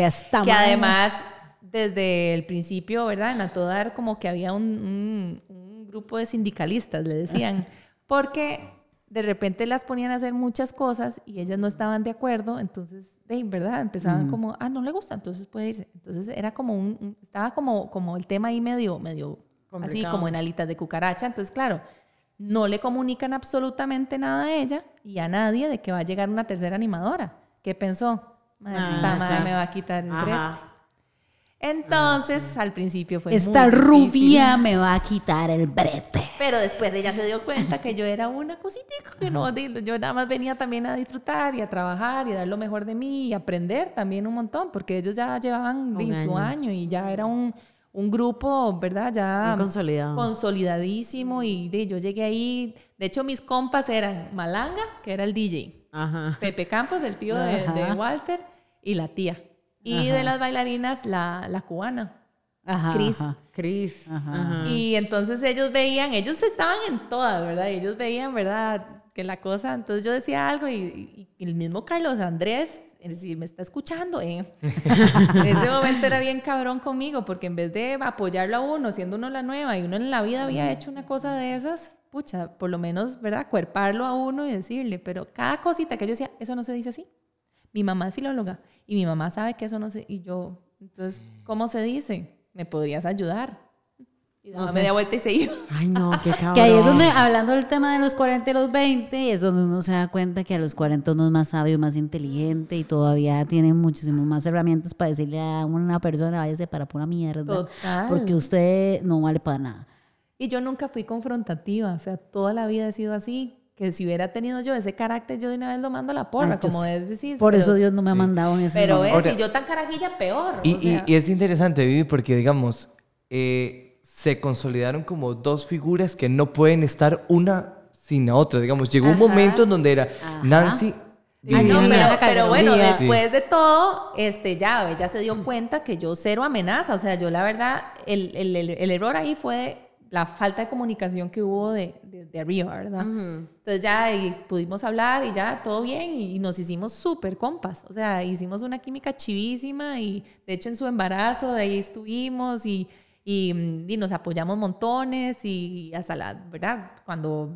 que mae. además desde el principio, ¿verdad? En Atodar como que había un, un- un grupo de sindicalistas, le decían, porque de repente las ponían a hacer muchas cosas y ellas no estaban de acuerdo, entonces, de ¿verdad? Empezaban como, ah, no le gusta, entonces puede irse. Entonces era como un, estaba como, como el tema ahí medio, medio, así como en alitas de cucaracha, entonces claro. No le comunican absolutamente nada a ella y a nadie de que va a llegar una tercera animadora. ¿Qué pensó? "Ma, Esta Ah, madre me va a quitar el brete". Entonces, al principio fue Esta muy difícil, rubia me va a quitar el brete. Pero después ella se dio cuenta que yo era una cosita, que no, yo nada más venía también a disfrutar y a trabajar y a dar lo mejor de mí y aprender también un montón, porque ellos ya llevaban Un su año. año y ya era un, un grupo, ¿verdad? Ya consolidado. consolidadísimo y di, yo llegué ahí, de hecho mis compas eran Malanga, que era el DJ, Ajá. Pepe Campos, el tío de, de. Walter, y la tía. Y de las bailarinas, la, la cubana. Ajá. Cris. ajá. Cris. Ajá. Ajá. Y entonces ellos veían, ellos estaban en todas, ¿verdad? Y ellos veían, ¿verdad? Que la cosa, entonces yo decía algo y el mismo Carlos Andrés, es decir, me está escuchando, ¿eh? en ese momento era bien cabrón conmigo, porque en vez de apoyarlo a uno, siendo uno la nueva y uno en la vida había hecho una cosa de esas, pucha, por lo menos, ¿verdad? Cuerparlo a uno y decirle, pero cada cosita que yo decía, eso no se dice así. Mi mamá es filóloga y mi mamá sabe que eso no se... Y yo, entonces, ¿cómo se dice? ¿Me podrías ayudar? Y daba media vuelta y se iba. Ay, no, qué cabrón. Que ahí es donde, hablando del tema de los 40 y los 20, es donde uno se da cuenta que a los 40 uno es más sabio, más inteligente y todavía tiene muchísimas más herramientas para decirle a una persona, váyase para pura mierda. Total. Porque usted no vale para nada. Y yo nunca fui confrontativa, o sea, toda la vida he sido así. Que si hubiera tenido yo ese carácter, yo de una vez lo mando a la porra, Ay, como es decir. Por pero- eso Dios no me ha mandado en ese Pero momento. es, Ahora- si yo tan carajilla, peor. Y, o sea. y- y es interesante, Vivi, porque digamos, eh, se consolidaron como dos figuras que no pueden estar una sin la otra. Digamos, llegó un momento en donde era Nancy. Ah, no, pero, bueno, después de todo, este, ya ella se dio cuenta que yo cero amenaza. O sea, yo la verdad, el, el- el- el error ahí fue la falta de comunicación que hubo de, de, de arriba, ¿verdad? Entonces ya y pudimos hablar y ya todo bien y, nos hicimos súper compas. O sea, hicimos una química chivísima y de hecho en su embarazo de ahí estuvimos y, y, mm, y nos apoyamos montones y hasta la, ¿verdad? Cuando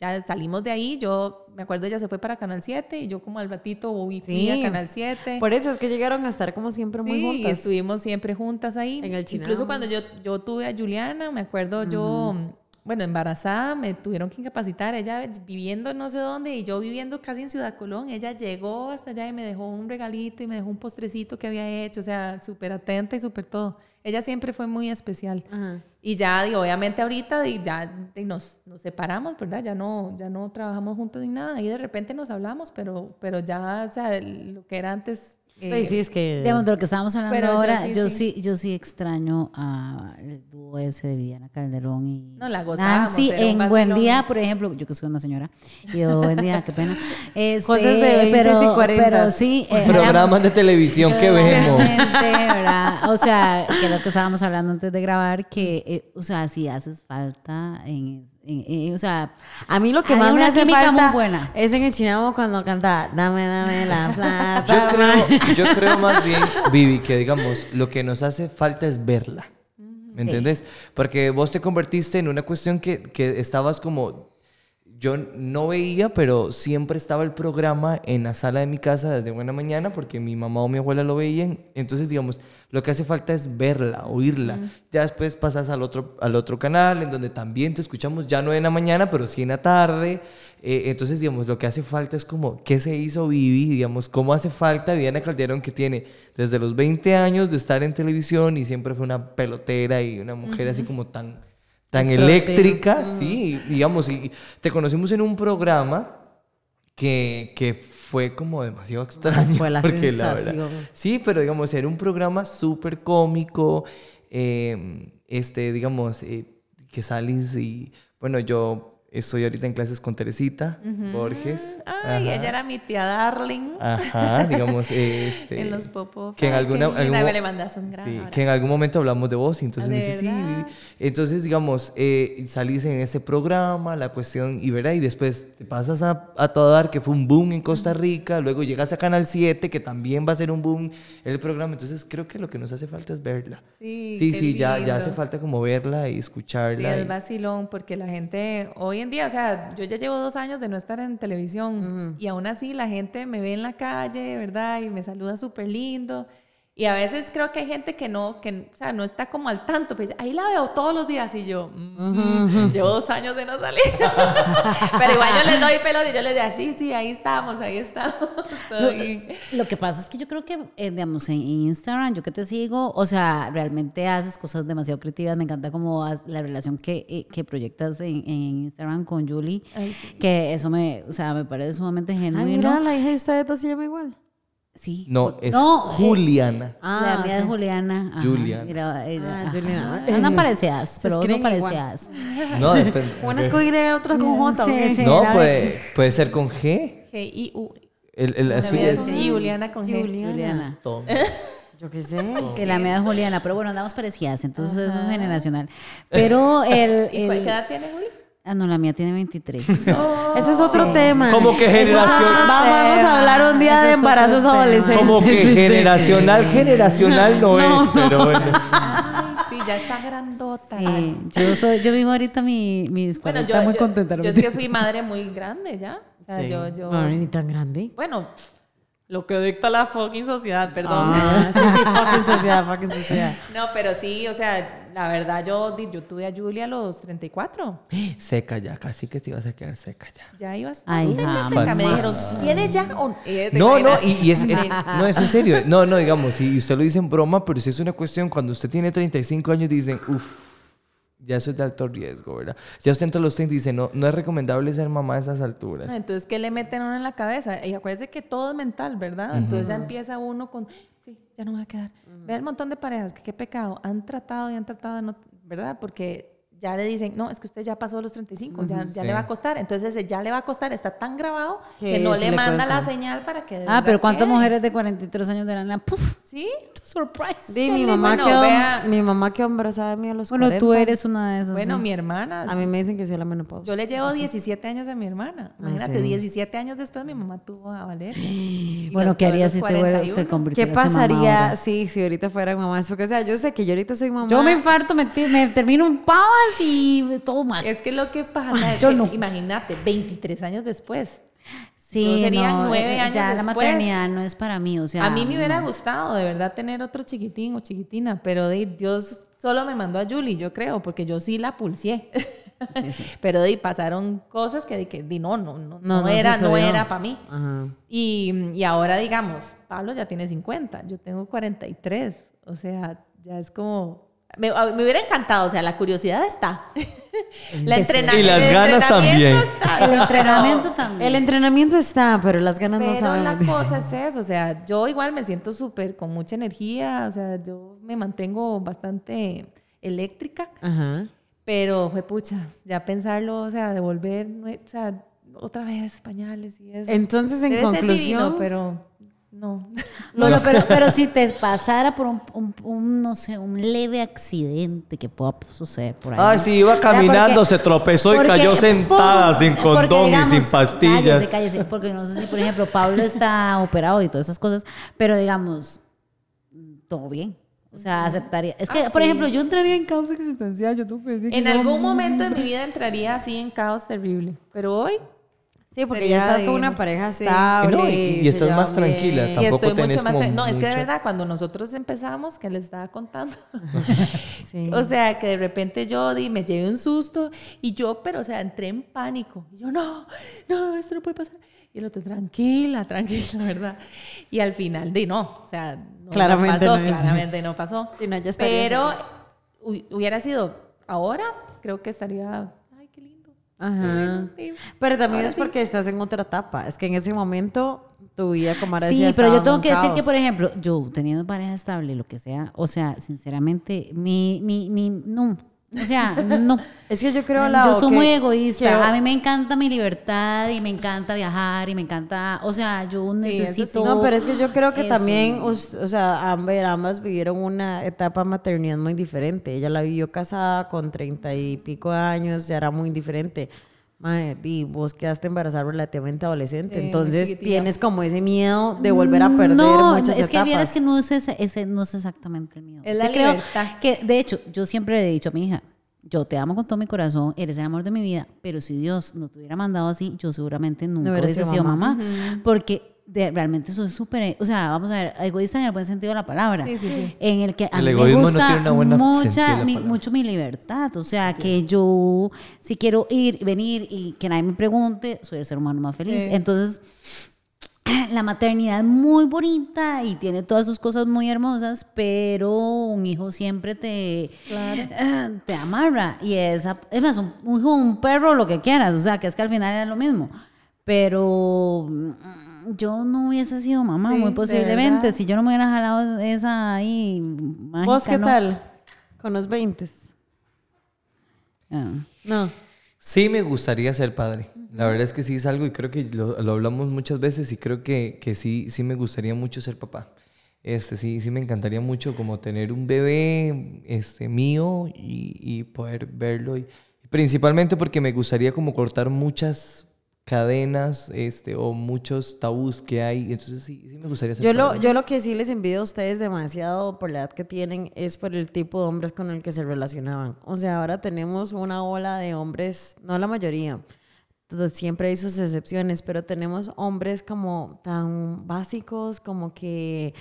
ya salimos de ahí, yo me acuerdo ella se fue para Canal 7 y yo como al ratito fui Sí. a Canal 7. Por eso es que llegaron a estar como siempre muy Sí, y juntas. estuvimos siempre juntas ahí. En el Chinamo. Incluso cuando yo, yo tuve a Juliana, me acuerdo yo, bueno, embarazada, me tuvieron que incapacitar, ella viviendo no sé dónde y yo viviendo casi en Ciudad Colón, ella llegó hasta allá y me dejó un regalito y me dejó un postrecito que había hecho, o sea, súper atenta y súper todo. Ella siempre fue muy especial. Ajá. Y ya, digo, obviamente ahorita y ya y nos, nos separamos, ¿verdad? Ya no, ya no trabajamos juntos ni nada. Y de repente nos hablamos, pero, pero ya, o sea, lo que era antes... eh, Ay, sí, es que... Digamos, de lo que estábamos hablando Pero yo ahora, sí, yo sí. sí, yo sí extraño a el dúo ese de Viviana Calderón y No, la gozábamos, Nancy en Buen. Día, por ejemplo, yo que soy una señora, y yo Buen Día, qué pena. Este, Cosas de 20s y pero, 40s. pero sí, eh, Programas de televisión que vemos. ¿verdad? O sea, que lo que estábamos hablando antes de grabar, que, eh, o sea, si haces falta en, en- o sea, A mí lo que Hay más me hace falta muy buena. es en el chinamo cuando canta Dame, dame la Yo plata. creo, yo creo más bien, Vivi, que digamos, lo que nos hace falta es verla. ¿Me entendés? Porque vos te convertiste en una cuestión que, que estabas como. Yo no veía, pero siempre estaba el programa en la sala de mi casa desde buena mañana porque mi mamá o mi abuela lo veían. Entonces, digamos, lo que hace falta es verla, oírla. Ya después pasas al otro, al otro canal en donde también te escuchamos, ya no en la mañana, pero sí en la tarde. Eh, entonces, digamos, lo que hace falta es como, ¿qué se hizo Vivi? Digamos, ¿cómo hace falta Viviana Calderón que tiene desde los 20 años de estar en televisión y siempre fue una pelotera y una mujer así como tan, tan eléctrica, sí, digamos, y te conocimos en un programa que, que fue como demasiado extraño. Fue la porque verdad- sí, pero digamos, era un programa súper cómico, eh, este, digamos, eh, que salís y, bueno, yo estoy ahorita en clases con Teresita Borges. Ay, Ajá. ella era mi tía Darling. Ajá, digamos, este... En los Popo Que en alguna... Facting. algún le mandas un gran sí, que en algún momento hablamos de vos y entonces Ah, me ¿de dice, sí? Vivi". Entonces, digamos, eh, salís en ese programa, la cuestión, y verá, y después te pasas a, a todo dar, que fue un boom en Costa Rica, luego llegas a Canal 7, que también va a ser un boom el programa, entonces creo que lo que nos hace falta es verla. Sí, sí, sí, ya, ya hace falta como verla y Sí, escucharla. es y- vacilón, porque la gente hoy en día, o sea, yo ya llevo dos años de no estar en televisión y aún así la gente me ve en la calle, ¿verdad? Y me saluda súper lindo. Y a veces creo que hay gente que no, que, o sea, no está como al tanto, pues ahí la veo todos los días y yo, mm, llevo dos años de no salir. Pero igual yo les doy pelo y yo les digo, sí, sí, ahí estamos, ahí estamos. todo Lo, bien". lo que pasa es que yo creo que, eh, digamos, en Instagram, yo que te sigo, o sea, realmente haces cosas demasiado creativas. Me encanta como la relación que, eh, que proyectas en, en Instagram con Julie, Ay, sí. que eso me, o sea, me parece sumamente Ay, genuino. mira, la hija de ustedes dos se llama igual. Sí. No, es No, Juliana. la Ah, mía es. Juliana. ajá, Juliana. la- la- Ah. Juliana. Andan parecidas, pero no parecidas. No, depende. Unas con Y, otras con J. Sí, sí. No, la puede, puede ser con G. G-I-U. El, el, La mía es. Juliana con G. Juliana. Juliana. Tom. Yo qué sé. Sí, la mía es Juliana, pero bueno, andamos parecidas, entonces eso es generacional. Pero el... ¿Y cuál- edad tiene Juli? Ah, no, la mía tiene 23. Eso es otro tema. Como que generación. Va- Vamos a hablar un día de embarazos adolescentes. Como que generacional, generacional no, es, pero bueno. Ay, sí, ya está grandota. Sí, yo, soy, yo vivo ahorita mi, mis Bueno, 40 yo, muy yo, contenta. yo es que fui madre muy grande ya. O sea, yo, yo, No, ni tan grande. bueno, Lo que dicta la fucking sociedad, perdón. Ah, sí, sí, fucking sociedad, fucking sociedad. No, pero sí, o sea, la verdad, yo, yo tuve a Julia a los 34. Seca ya, casi que te ibas a quedar seca ya. Ya ibas Ay, seca, seca. Me dijeron, ¿tiene ya o eh, No, no, imaginas? y, y es, es- no, es en serio. No, no, digamos, y usted lo dice en broma, pero si es una cuestión, cuando usted tiene 35 años, dicen, uff, ya eso es de alto riesgo, ¿verdad? Ya usted entre los 30 dice, no, no es recomendable ser mamá a esas alturas. Entonces, ¿qué le meten a uno en la cabeza? Y acuérdense que todo es mental, ¿verdad? Entonces ya empieza uno con, sí, ya no me voy a quedar. Ve el montón de parejas que qué pecado, han tratado y han tratado, de no, ¿verdad? Porque ya le dicen, no, es que usted ya pasó los 35, ya, ya Sí. le va a costar. Entonces, ese ya le va a costar, está tan grabado que, Que no le le manda la señal para que... Ah, pero ¿cuántas mujeres de 43 años de la ¡Puf! ¿Sí? Surprise. Sí, mi mamá, Bueno, quedó, vea. mi mamá quedó embarazada de mí a los Bueno, 40. tú eres una de esas. Bueno, sí. mi hermana... A mí me dicen que soy la menopausia. Yo le llevo 17 años a mi hermana. Imagínate, sí. 17 años después mi mamá tuvo a Valeria. Y Bueno, ¿qué harías si te, vuelve- 41. te convirtieras ¿Qué en mamá pasaría sí, si ahorita fuera mamá? Porque, o sea, yo sé que yo ahorita soy mamá. Yo me infarto, me, me termino un pavas y todo mal. Es que lo que pasa es Yo que, no. imagínate, 23 años después. Sí, serían no, nueve eh, años Ya la después. maternidad no es para mí, o sea. a mí me hubiera no. gustado de verdad tener otro chiquitín o chiquitina, pero de, Dios solo me mandó a Julie, yo creo, porque yo sí la pulsé. pero de, pasaron cosas que, que di, no, no, no, no, no era, no era para mí. Ajá. Y, y ahora, digamos, Pablo ya tiene 50, yo tengo 43. O sea, ya es como... Me, hubiera encantado, o sea, la curiosidad está. la entrena- Y las el ganas entrenamiento también. está, El no, entrenamiento también. El entrenamiento está, pero las ganas no Pero sabemos. la dice. cosa es eso, o sea, yo igual me siento súper con mucha energía, o sea, yo me mantengo bastante eléctrica, Ajá. pero, pucha, ya pensarlo, o sea, devolver, o sea, otra vez pañales y eso. Entonces, en Debe ser conclusión, divino, pero no. Bueno, pero, pero si te pasara por un, un- un, no sé, un leve accidente que pueda suceder por ahí. Ah, ¿no? sí, iba caminando, porque- se tropezó y porque- cayó sentada, sin Porque, condón y sin pastillas. Cállese, cállese, porque no sé si, por ejemplo, Pablo está operado y todas esas cosas, pero digamos, todo bien. O sea, aceptaría. Es que, Ah, por sí. ejemplo, yo entraría en causa existencial. Yo tengo que decir que En yo- algún momento de mi vida entraría así en caos terrible, pero hoy sí, porque ya estás con una pareja Sí. estable. No, y- y estás más tranquila. Tampoco y estoy tenés mucho más... como No, es que de verdad, cuando nosotros empezamos, que les estaba contando, Sí. o sea, que de repente yo di, me llevé un susto y yo, pero o sea, entré en pánico. Y yo, no, no, esto no puede pasar. Y el otro, tranquila, tranquila, ¿verdad? Y al final, di, no, o sea, no, Claramente no pasó, no claramente no pasó. Sí, no, ya estaría Pero hu- hubiera sido ahora, creo que estaría. Ajá. Pero también Ahora es sí. porque estás en otra etapa. Es que en ese momento tu vida como ahora Sí, pero yo tengo en que decir que, por ejemplo, yo teniendo pareja estable, lo que sea, o sea, sinceramente, mi, mi, mi, no, o sea, no. Es que yo creo, la Yo soy muy egoísta. que- A mí me encanta mi libertad y me encanta viajar y me encanta, o sea, yo Sí, eso sí. necesito. No, pero es que yo creo que eso. también, o sea, ambas, ambas vivieron una etapa de maternidad muy diferente. Ella la vivió casada con treinta y pico de años, ya era muy diferente. Mae, y vos quedaste embarazada relativamente adolescente, Sí, entonces tienes como ese miedo de volver a perder no, muchas es que etapas. vieras que no es ese, ese no es exactamente el mío. Es que la creo libertad. que de hecho yo siempre le he dicho a mi hija, yo te amo con todo mi corazón, eres el amor de mi vida, pero si Dios no te hubiera mandado así, yo seguramente nunca hubiera hubiese sido mamá, porque de- realmente soy súper, o sea, vamos a ver, egoísta en el buen sentido de la palabra, Sí, sí, sí. en el que a El mí me no gusta tiene una buena sentido de mucha, mi, mucho mi libertad, o sea, que yo si quiero ir, venir y que nadie me pregunte, soy el ser humano más feliz. Sí. Entonces, la maternidad es muy bonita y tiene todas sus cosas muy hermosas, pero un hijo siempre te, ah, te amarra. Y esa, es más, un, un hijo, un perro, lo que quieras, o sea, que es que al final era lo mismo. Pero mm, yo no hubiese sido mamá, Sí, muy posiblemente, si yo no me hubiera jalado esa ahí mágica, ¿Vos qué ¿no? tal? Con los 20. Ah. No. Sí, me gustaría ser padre. La verdad es que sí es algo y creo que lo, lo hablamos muchas veces y creo que, que sí, sí me gustaría mucho ser papá. Este, sí, sí me encantaría mucho como tener un bebé este, mío y, y poder verlo. Y, principalmente porque me gustaría como cortar muchas cadenas este, o muchos tabús que hay. Entonces sí, sí me gustaría ser Yo lo, yo lo que sí les envidio a ustedes demasiado por la edad que tienen es por el tipo de hombres con el que se relacionaban. O sea, ahora tenemos una ola de hombres, no la mayoría, siempre hay sus excepciones, pero tenemos hombres como tan básicos, como que,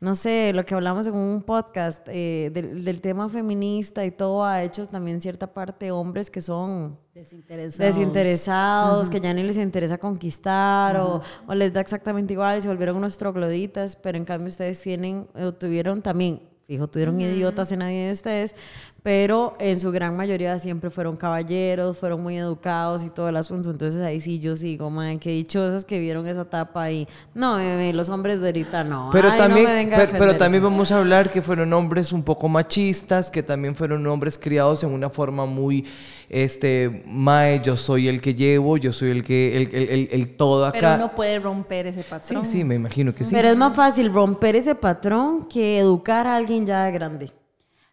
no sé, lo que hablamos en un podcast eh, del, del tema feminista y todo, ha hecho también cierta parte hombres que son Desinteresados. desinteresados, que ya ni les interesa conquistar o, o les da exactamente igual y se volvieron unos trogloditas, pero en cambio ustedes tienen, o tuvieron también, fijo, tuvieron idiotas en la vida de ustedes, pero en su gran mayoría siempre fueron caballeros, fueron muy educados y todo el asunto, entonces ahí sí yo sigo, man, qué dichosas que vieron esa etapa y no, bebé, los hombres de ahorita no. Pero Ay, no también, me venga a pero, pero defender también eso. vamos a hablar que fueron hombres un poco machistas, que también fueron hombres criados en una forma muy, este, mae, yo soy el que llevo, yo soy el que, el, el, el- el todo Pero acá. uno puede romper ese sí, patrón. sí, me imagino que sí. Pero es más fácil romper ese patrón que educar a alguien ya de grande.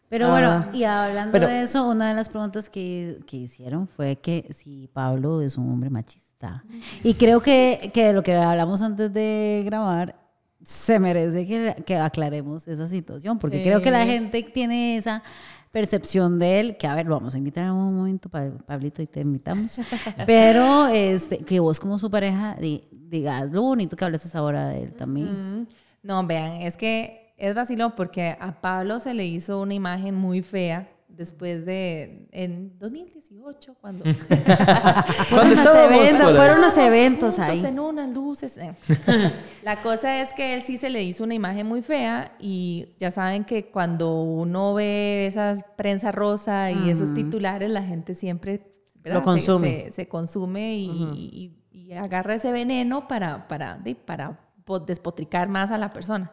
Pero Ah. bueno, y hablando Pero- de eso, una de las preguntas que, que hicieron fue que si Pablo es un hombre machista. Y creo que, que de lo que hablamos antes de grabar, se merece que, que aclaremos esa situación, porque creo que la gente tiene esa percepción de él, que a ver, lo vamos a invitar en un momento, Pa- Pablito, y te invitamos, pero este, que vos como su pareja di- digas lo bonito que hablas ahora de él también. Mm, No, vean, es que es vacilón porque a Pablo se le hizo una imagen muy fea después de, en 2018, cuando... Cuando Fueron estábamos eventos, ahí. fueron unos Estábamos eventos juntos ahí. en unas luces. eh. La cosa es que él sí se le hizo una imagen muy fea y ya saben que cuando uno ve esas prensa rosa y esos titulares, la gente siempre ¿verdad? Lo consume. Se, se- se consume y, y- y agarra ese veneno para, para, para po- despotricar más a la persona.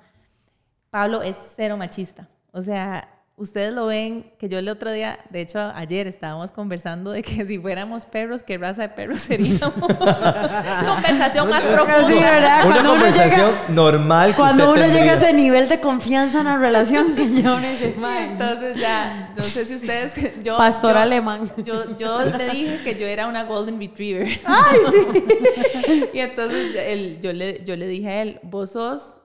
Pablo es cero machista. O sea, ustedes lo ven, que yo el otro día, de hecho ayer estábamos conversando de que si fuéramos perros, ¿qué raza de perros seríamos? Conversación más profunda. Sí, ¿verdad? Una conversación llega- normal que Cuando usted uno llega a tendría. ese nivel de confianza en la relación que yo necesito. Entonces ya, no sé si ustedes... Yo, Pastor yo- alemán. Yo, yo le dije que yo era una Golden Retriever. Ay, sí. Y entonces él- yo, le, yo le dije a él, vos sos,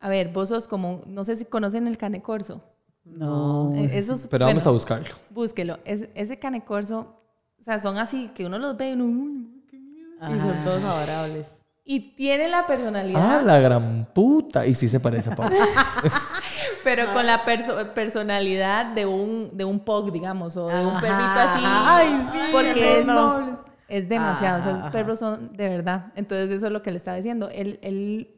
a ver, vos sos como, no sé si conocen el cane corso. No. Eh, Esos, Pero vamos bueno, a buscarlo. Búsquelo. Es- ese cane corso, o sea, son así que uno los ve y uno, "Uy, qué miedo". Y son todos adorables. Y tiene la personalidad, Ah, la gran puta. Y sí se parece a Pablo. pero con la perso- personalidad de un, de un pug, digamos, o de un Ajá, perrito así. ajá. Ay, sí, Porque es, no. es demasiado. O sea, esos perros son de verdad. Entonces, eso es lo que le estaba diciendo. Él, él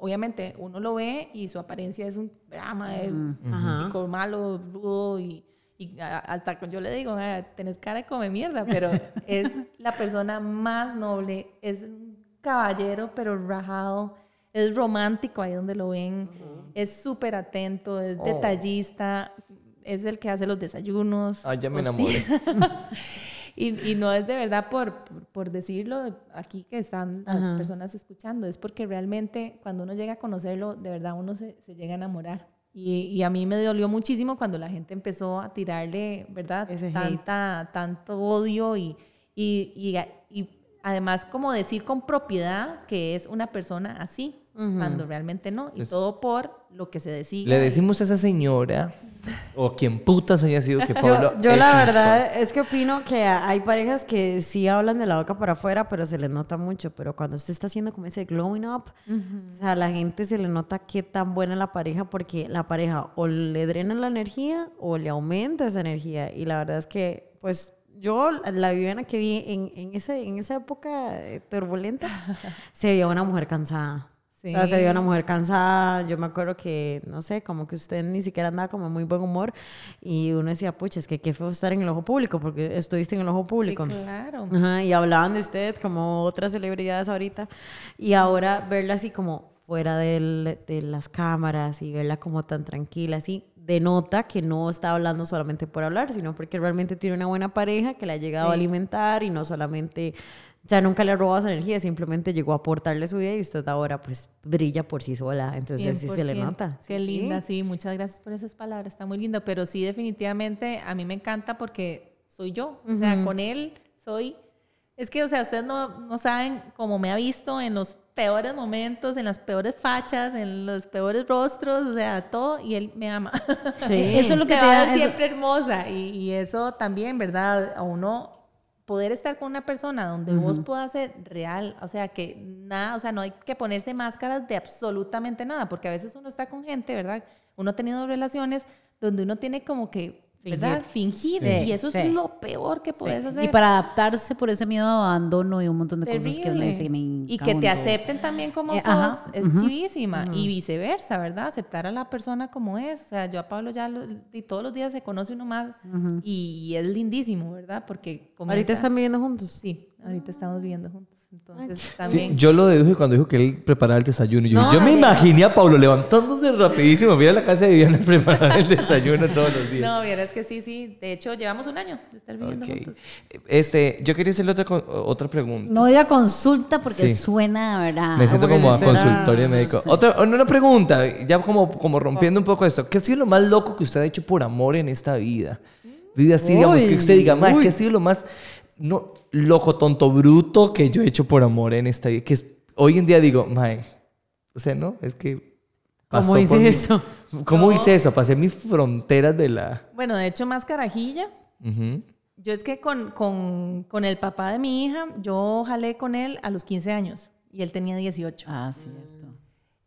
obviamente, uno lo ve y su apariencia es un drama, es un Ajá. chico malo, rudo y. y hasta yo le digo, "Ah, tenés cara de come mierda, pero es la persona más noble, es un caballero, pero rajado, es romántico ahí donde lo ven, es súper atento, es detallista, es el que hace los desayunos. Ah, ya me enamoré. y, y no es de verdad por, por, por decirlo aquí que están las personas escuchando, es porque realmente cuando uno llega a conocerlo, de verdad uno se, se llega a enamorar. Y, y a mí me dolió muchísimo cuando la gente empezó a tirarle, ¿verdad? Ese hate. Tanta, tanto odio y, y, y, y además como decir con propiedad que es una persona así, cuando realmente no. Y Es- todo por lo que se decía. Le decimos a esa señora, o quien putas haya sido que Pablo. Yo, yo es la verdad es que opino que hay parejas que sí hablan de la boca para afuera, pero se les nota mucho. Pero cuando usted está haciendo como ese glowing up, a la gente se le nota qué tan buena es la pareja porque la pareja o le drena la energía o le aumenta esa energía. Y la verdad es que, pues, yo, la Viviana que vi en, en, ese, en esa época eh, turbulenta, se veía una mujer cansada. Sí. O sea, se veía una mujer cansada. Yo me acuerdo que, no sé, como que usted ni siquiera andaba como muy buen humor. Y uno decía, pucha, es que qué feo estar en el ojo público, porque estuviste en el ojo Sí, público. claro. Ajá, y hablaban de usted como otras celebridades ahorita. Y ahora verla así como fuera del- de las cámaras y verla como tan tranquila, así, denota que no está hablando solamente por hablar, sino porque realmente tiene una buena pareja que le ha llegado a Sí. alimentar y no solamente, ya nunca le ha robado esa energía, simplemente llegó a aportarle su vida y usted ahora pues brilla por sí sola. Entonces sí se le 100%. nota. Qué Sí, linda, sí, muchas gracias por esas palabras, está muy linda, pero sí, definitivamente a mí me encanta porque soy yo, o sea, con él soy, es que, o sea, ustedes no, no saben cómo me ha visto en los peores momentos, en las peores fachas, en los peores rostros, o sea, todo, y él me ama. Sí. Eso es lo que Me te da- siempre hermosa, y, y eso también, ¿verdad? A uno poder estar con una persona donde vos puedas ser real, o sea, que nada, o sea, no hay que ponerse máscaras de absolutamente nada, porque a veces uno está con gente, ¿verdad? Uno ha tenido relaciones donde uno tiene como que, ¿verdad? Fingir. Sí, y eso sí. es lo peor que puedes hacer. Y para adaptarse por ese miedo a abandono y un montón de cosas que le dicen. me y que te acepten también como Eh, sos ajá, es chivísima y viceversa, ¿verdad? Aceptar a la persona como es. O sea, yo a Pablo ya lo- y todos los días se conoce uno más y, es lindísimo, ¿verdad? Porque comienza- Ahorita están viviendo juntos. Sí, ahorita estamos viviendo juntos. Entonces Sí, también... yo lo deduje cuando dijo que él preparaba el desayuno. Yo, No, yo me imaginé a Pablo levantándose rapidísimo, mira la casa de Viviana preparar el desayuno todos los días. No, vieras que sí, sí. De hecho, llevamos un año de estar viviendo juntos. Este, yo quería hacerle otra, otra pregunta. No diga consulta porque Sí. suena, ¿verdad? Me siento como a consultorio médico. Otra, una pregunta, ya como, como rompiendo un poco esto. ¿Qué ha sido lo más loco que usted ha hecho por amor en esta vida? Vida así, digamos, que usted diga, "Ma, ¿qué ha sido lo más no, loco, tonto, bruto que yo he hecho por amor en esta vida? Que es- hoy en día digo, mae, o sea, no, es que... pasó ¿Cómo hice por mi- eso? ¿Cómo hice eso? Pasé mis fronteras de la... Bueno, de hecho, más carajilla. Yo es que con, con, con el papá de mi hija, yo jalé con él a los 15 años y él tenía 18. Ah, cierto.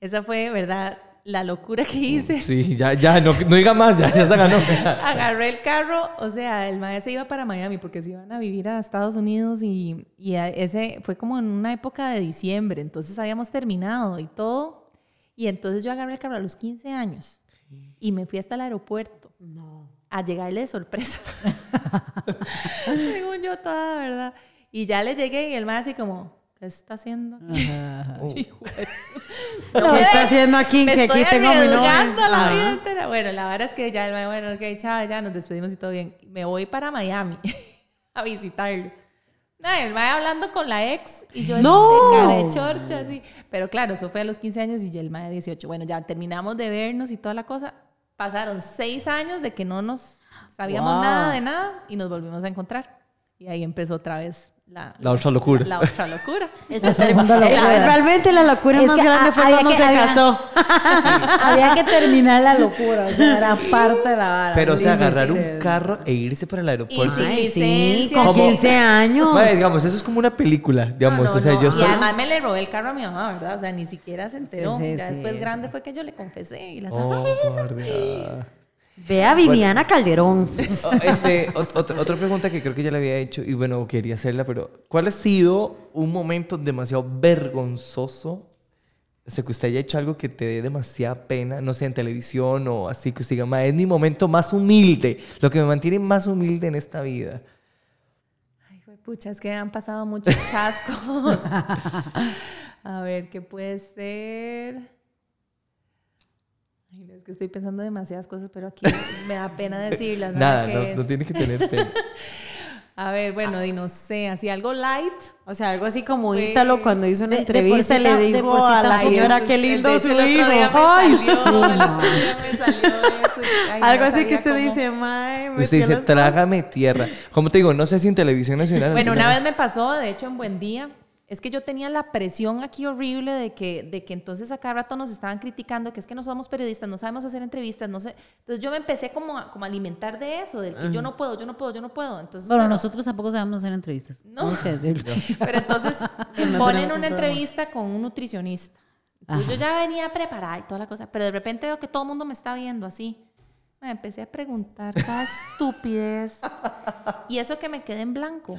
Esa fue, ¿verdad? La locura que hice. Sí, ya, ya, no, no diga más, ya, ya se ganó. Agarré el carro, o sea, el maestro se iba para Miami porque se iban a vivir a Estados Unidos y, y ese fue como en una época de diciembre, entonces habíamos terminado y todo. Y entonces yo agarré el carro a los 15 años y me fui hasta el aeropuerto a llegarle de sorpresa. Según yo toda, ¿verdad? Y ya le llegué y el maestro así como, ¿qué está haciendo aquí? Hijo de- ¿Qué está haciendo aquí? me Que aquí estoy tengo a mi novio. la Ajá. vida entera. Bueno, la verdad es que ya bueno, ok, chao, ya nos despedimos y todo bien. Me voy para Miami a visitarlo. No, el mae hablando con la ex y yo ¡No! cara de chorcha, así. Pero claro, eso fue a los 15 años y yo el mae de 18. Bueno, ya terminamos de vernos y toda la cosa. Pasaron seis años de que no nos sabíamos Wow. nada de nada y nos volvimos a encontrar. Y ahí empezó otra vez la, La otra locura. La, otra locura. Esta segunda Eh, locura. Realmente la locura Es más que grande fue cuando que- se había- casó. Había que terminar la locura, o sea, era parte de la vara. Pero, o sea, agarrar un carro e irse para el aeropuerto. Ay, sí, con Como- 15 años. Mae, digamos, eso es como una película, digamos. No, no, o sea, no. yo Y solo... además me le robé el carro a mi mamá, ¿verdad? O sea, ni siquiera se enteró. Sí, sí, ya sí, después sí. grande fue que yo le confesé y la Oh, traje. guardia. Ve a Viviana Calderón. Oh, Este, ot- ot- otra pregunta que creo que ya le había hecho y bueno, quería hacerla, pero ¿cuál ha sido un momento demasiado vergonzoso? O sea, que usted haya hecho algo que te dé demasiada pena, no sé, en televisión o así, que usted diga, "Ma, es mi momento más humilde, lo que me mantiene más humilde en esta vida. Ay, güey, pucha, es que han pasado muchos chascos. a ver, ¿qué puede ser? Es que estoy pensando demasiadas cosas, pero aquí me da pena decirlas. Nada, que- no, no tiene que tener pena. A ver, bueno, y no sé, así algo light. O sea, algo así como Fue- Ítalo cuando hizo una de- de entrevista sí le de dijo a la señora qué lindo de su hijo. Ay, sí. Algo no así que usted cómo. dice, mae. me Usted dice, trágame tierra. Como te digo, no sé si en televisión nacional... Bueno, una vez me pasó, de hecho, en Buen Día, es que yo tenía la presión aquí horrible de que, de que entonces a cada rato nos estaban criticando, que es que no somos periodistas, no sabemos hacer entrevistas, no sé. Entonces yo me empecé como a, como a alimentar de eso, de que yo no puedo, yo no puedo, yo no puedo. Entonces, Bueno, bueno, nosotros tampoco sabemos hacer entrevistas. No. Que decirlo. Pero entonces me No ponen una un entrevista con un nutricionista. Entonces yo ya venía preparada y toda la cosa, pero de repente veo que todo el mundo me está viendo así. Me empecé a preguntar cada estupidez. Y eso que me quedé en blanco.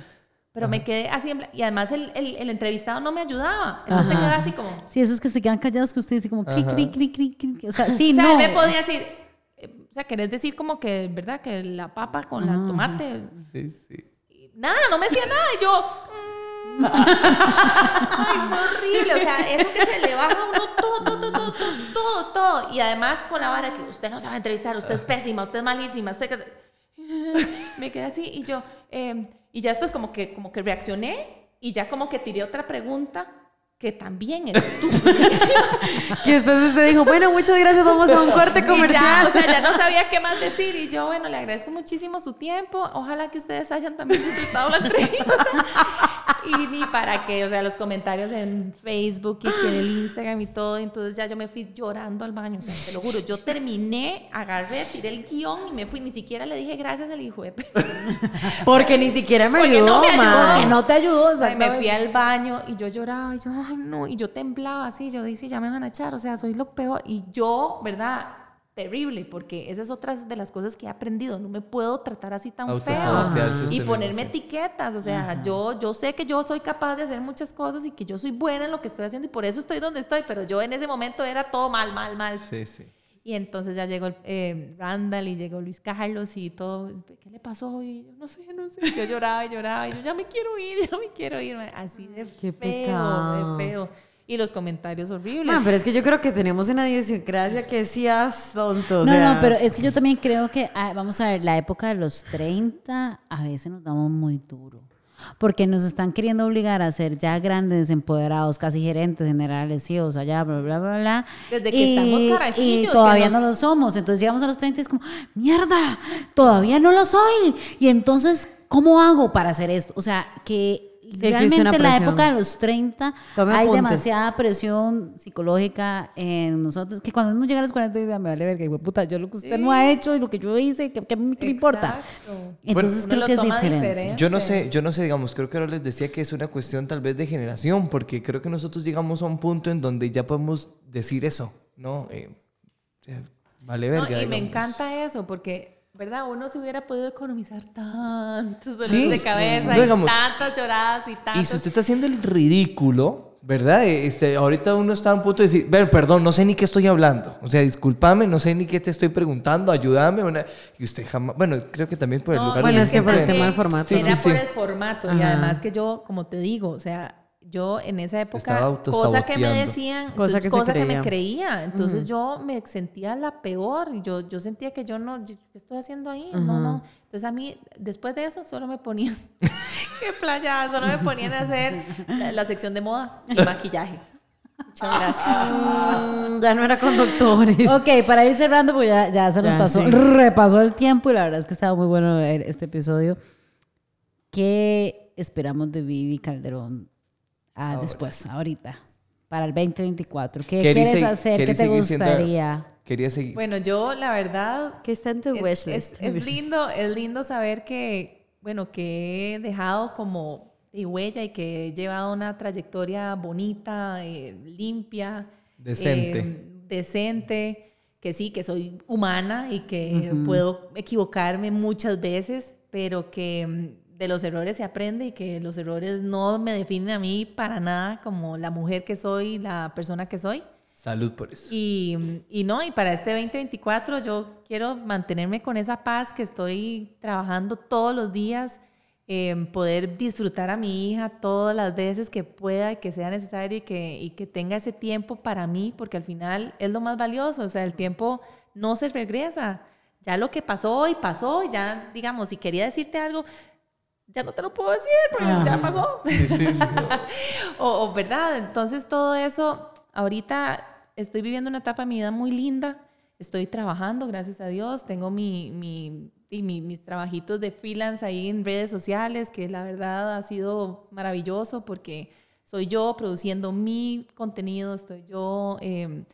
Pero me quedé así en. Y además el, el- el entrevistado no me ayudaba. Entonces quedaba así como... Sí, esos que se quedan callados que usted dice como cri, cri, cri, cri, cri. O sea, sí, o sea, no. él me podía decir... eh, O sea, querés decir como que, ¿verdad? Que la papa con la tomate... Sí, sí. Nada, no me decía nada. Y yo. mm. Ay, fue horrible. O sea, eso que se le baja a uno todo, todo, todo, todo, todo, todo. Y además con la vara que usted no sabe entrevistar, usted es pésima, usted es malísima, usted que. Me quedé así y yo. eh, y ya después como que, como que reaccioné y ya como que tiré otra pregunta que también es Que después usted dijo, bueno, muchas gracias, vamos a un corte comercial. ya, o sea, ya no sabía qué más decir. Y yo, bueno, le agradezco muchísimo su tiempo. Ojalá que ustedes hayan también disfrutado la entrevista. Y ni para qué, o sea, los comentarios en Facebook y en el Instagram y todo, entonces ya yo me fui llorando al baño, o sea, te lo juro, yo terminé, agarré, tiré el guion y me fui, ni siquiera le dije gracias al hijo de Porque ni siquiera me Porque ayudó, no me ayudó. Que no te ayudó, Ay, me exactamente. fui al baño y yo lloraba y yo, ay no, y yo temblaba así, yo dije, ya me van a echar, o sea, soy lo peor. Y yo, ¿verdad? Terrible, porque esa es otra de las cosas que he aprendido, no me puedo tratar así tan feo. Y ponerme etiquetas, o sea, yo, yo sé que yo soy capaz de hacer muchas cosas y que yo soy buena en lo que estoy haciendo y por eso estoy donde estoy, pero yo en ese momento era todo mal, mal, mal. Sí, sí. Y entonces ya llegó el, eh, Randall y llegó Luis Carlos y todo. ¿Qué le pasó? Y yo no sé, no sé. Yo lloraba y lloraba y yo ya me quiero ir, ya me quiero ir. Así de Qué feo, pecado. de feo. Y los comentarios horribles. Ma, pero es que yo creo que tenemos una idiosincrasia que seas tonto. o No, sea, no, pero es que yo también creo que, ah, vamos a ver, la época de los 30 a veces nos damos muy duro. Porque nos están queriendo obligar a ser ya grandes, empoderados, casi gerentes generales, sí, o sea, ya, bla, bla, bla, bla. Desde que estamos carajillos, Y que todavía nos- no lo somos. Entonces llegamos a los 30 y es como, mierda, todavía no lo soy. Y entonces, ¿cómo hago para hacer esto? O sea, que realmente en la época de los 30 Tome hay apuntes. demasiada presión psicológica en nosotros que cuando uno llega a los 40 dice, "Ah, me vale verga, puta, yo lo que usted no ha hecho y lo que yo hice, ¿qué, qué me qué me importa? Entonces Uno creo que es diferente. diferente. Yo no sé, yo no sé, digamos, creo que ahora les decía que es una cuestión tal vez de generación, porque creo que nosotros llegamos a un punto en donde ya podemos decir eso, ¿no? Eh, vale No, verga. y me digamos. encanta eso, porque, ¿verdad? Uno se hubiera podido economizar tantos dolores Sí, de cabeza digamos, y tantas lloradas y Y tantos... si usted está haciendo el ridículo, ¿verdad? Este, ahorita uno está a un punto de decir, ver, perdón, no sé ni qué estoy hablando. O sea, discúlpame, no sé ni qué te estoy preguntando, ayúdame. Una... Y usted jamás, bueno, creo que también por el No, lugar bueno, es que por el tema del formato. Sí, Era sí, por el formato y Ajá. además que yo, como te digo, o sea, yo en esa época, cosa que me decían, Cosa que cosa que me creía. entonces yo me sentía la peor y yo, yo sentía que yo no, ¿qué estoy haciendo ahí? No, no. Entonces a mí, después de eso, solo me ponían, qué playa, solo me ponían a hacer la, la sección de moda y maquillaje. Muchas gracias. Mm, ya no era conductores. Ok, para ir cerrando, porque ya, ya se nos Ya, pasó, sí. repasó el tiempo y la verdad es que estaba muy bueno ver este episodio. ¿Qué esperamos de Vivi Calderón ah, después, ahorita, para el 2024? ¿Qué quieres hacer? ¿Qué te siendo- gustaría? Quería seguir. Bueno, yo la verdad que está en tu es, wishlist. es- es lindo, es lindo saber que, bueno, que he dejado como de huella y que he llevado una trayectoria bonita, eh, limpia, Decente. eh, decente, que sí, que soy humana y que puedo equivocarme muchas veces, pero que mm, de los errores se aprende y que los errores no me definen a mí para nada como la mujer que soy, la persona que soy. Salud por eso. Y, y no, y para este 2024 yo quiero mantenerme con esa paz que estoy trabajando todos los días, eh, poder disfrutar a mi hija todas las veces que pueda y que sea necesario y que, y que tenga ese tiempo para mí, porque al final es lo más valioso, o sea, el tiempo no se regresa. Ya lo que pasó hoy pasó, ya digamos, si quería decirte algo, ya no te lo puedo decir, porque ya pasó. Sí, sí, sí. o, o, ¿verdad? Entonces todo eso, ahorita estoy viviendo una etapa de mi vida muy linda, estoy trabajando, gracias a Dios, tengo mi, mi, y mi- mis trabajitos de freelance ahí en redes sociales, que la verdad ha sido maravilloso porque soy yo produciendo mi contenido, estoy yo... eh,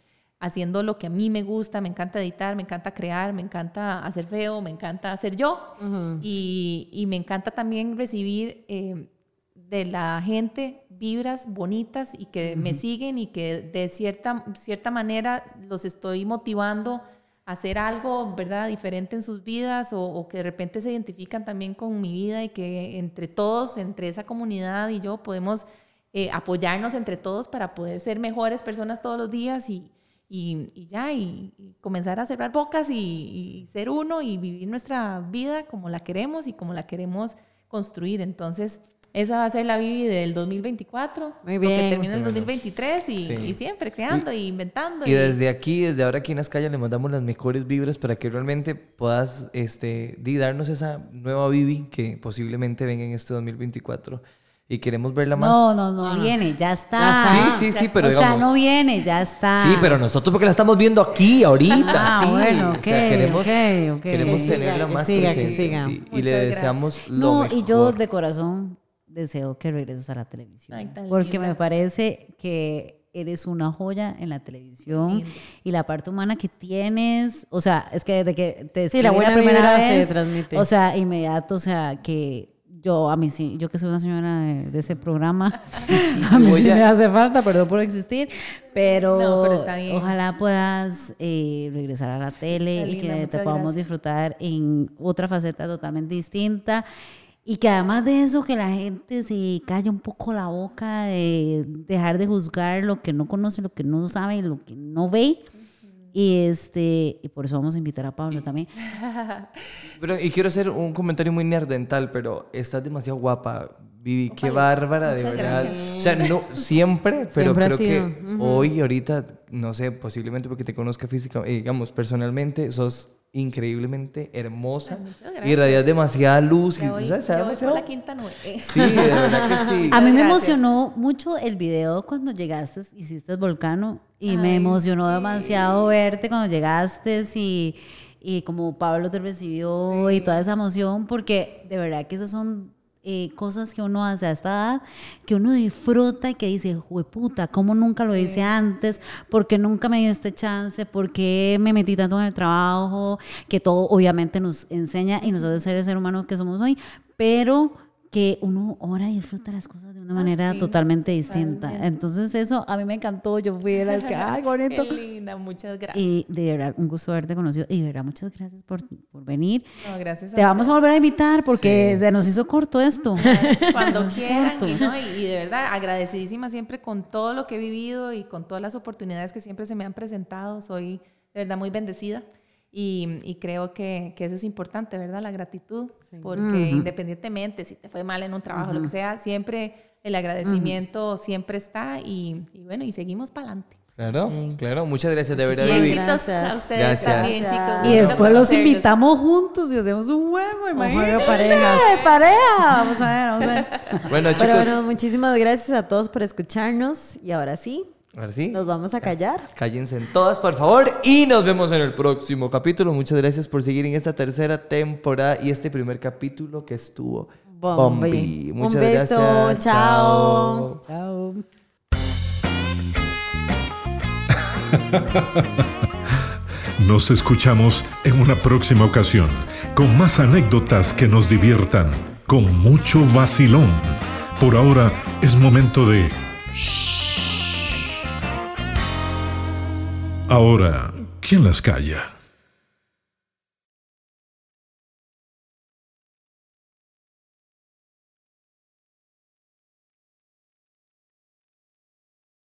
haciendo lo que a mí me gusta, me encanta editar, me encanta crear, me encanta hacer feo, me encanta hacer yo. y, y me encanta también recibir eh, de la gente vibras bonitas y que me siguen y que de cierta, cierta manera los estoy motivando a hacer algo, ¿verdad?, diferente en sus vidas o, o que de repente se identifican también con mi vida y que entre todos, entre esa comunidad y yo podemos eh, apoyarnos entre todos para poder ser mejores personas todos los días y, y, y ya, y, y comenzar a cerrar bocas y, y ser uno y vivir nuestra vida como la queremos y como la queremos construir. Entonces, esa va a ser la Vivi del 2024. Muy Lo que bien. termina en el Qué bueno. 2023 y, Sí. y siempre creando y, inventando. Y desde aquí, desde ahora aquí en Azcaya, le mandamos las mejores vibras para que realmente puedas este, darnos esa nueva Vivi que posiblemente venga en este 2024. Y queremos verla más. No, no, no viene, ya está. Ya está. Sí, sí, sí, pero o sea, digamos- no viene, ya está. Sí, pero nosotros porque la estamos viendo aquí, ahorita. Ah, sí. bueno, O ok, sea, queremos, ok, ok. queremos Que tenerla siga, que más siga, que siga. sí, y le gracias. deseamos lo No, mejor. y yo de corazón deseo que regreses a la televisión. Ay, porque linda. me parece que eres una joya en la televisión y la parte humana que tienes, o sea, es que desde que te Sí, la buena primera vibra se vez, transmite. O sea, inmediato, o sea, que yo a mí sí, yo que soy una señora de, de ese programa, a mí sí a- me hace falta, perdón por existir, pero, No, pero está bien. ojalá puedas eh, regresar a la tele Está y que te podamos gracias. disfrutar en otra faceta totalmente distinta. Y que además de eso, que la gente se calle un poco la boca de dejar de juzgar lo que no conoce, lo que no sabe, lo que no ve. Y este y por eso vamos a invitar a Pablo también. Pero, y quiero hacer un comentario muy nerdental, pero estás demasiado guapa, Vivi. Qué bárbara, de Muchas verdad. gracias. O sea, no siempre, pero Siempre ha creo que sido. hoy, ahorita, no sé, posiblemente porque te conozca física, eh, digamos, personalmente, sos increíblemente hermosa y gracias. irradias demasiada luz. y, Ya voy, ¿sabes? ya voy por Demasiado- la quinta nube. Sí, de verdad que sí. A mí me Gracias. emocionó mucho el video cuando llegaste, hiciste Volcano, y me emocionó sí. demasiado verte cuando llegaste y, y como Pablo te recibió y toda esa emoción, porque de verdad que esas son eh, cosas que uno hace a esta edad, que uno disfruta y que dice, puta, ¿cómo nunca lo hice antes? ¿Por qué nunca me di este chance? ¿Por qué me metí tanto en el trabajo? Que todo obviamente nos enseña y nos hace ser el ser humano que somos hoy, pero que uno ahora disfruta las cosas de una manera Ah, sí, totalmente distinta. totalmente. Entonces eso a mí me encantó, yo fui de las que, ay, bonito. Qué linda, muchas gracias. Y de verdad, un gusto haberte conocido. Y de verdad, muchas gracias por, por venir. No, gracias Te vamos a volver a invitar porque Sí. se nos hizo corto esto. cuando quieran. Y, no, y de verdad, agradecidísima siempre con todo lo que he vivido y con todas las oportunidades que siempre se me han presentado. Soy de verdad muy bendecida. Y, y creo que, que eso es importante, ¿verdad? La gratitud. Porque independientemente si te fue mal en un trabajo, lo que sea, siempre el agradecimiento siempre está. Y, y bueno, y seguimos para adelante. Claro, claro. Muchas gracias, de verdad, Gracias. a ustedes Gracias. también, Gracias. chicos. Y después los invitamos juntos y hacemos un juego, imagínate. juego de parejas. De pareja. Vamos a ver, vamos a ver. Bueno, Pero chicos, bueno, muchísimas gracias a todos por escucharnos. Y ahora sí, ahora sí. nos vamos a callar. Cállense en todas, por favor. Y nos vemos en el próximo capítulo. Muchas gracias por seguir en esta tercera temporada y este primer capítulo que estuvo. Bombi. Un Muchas beso, gracias. chao. Chao. Nos escuchamos en una próxima ocasión con más anécdotas que nos diviertan, con mucho vacilón. Por ahora es momento de... Shh. Ahora, ¿quién las calla?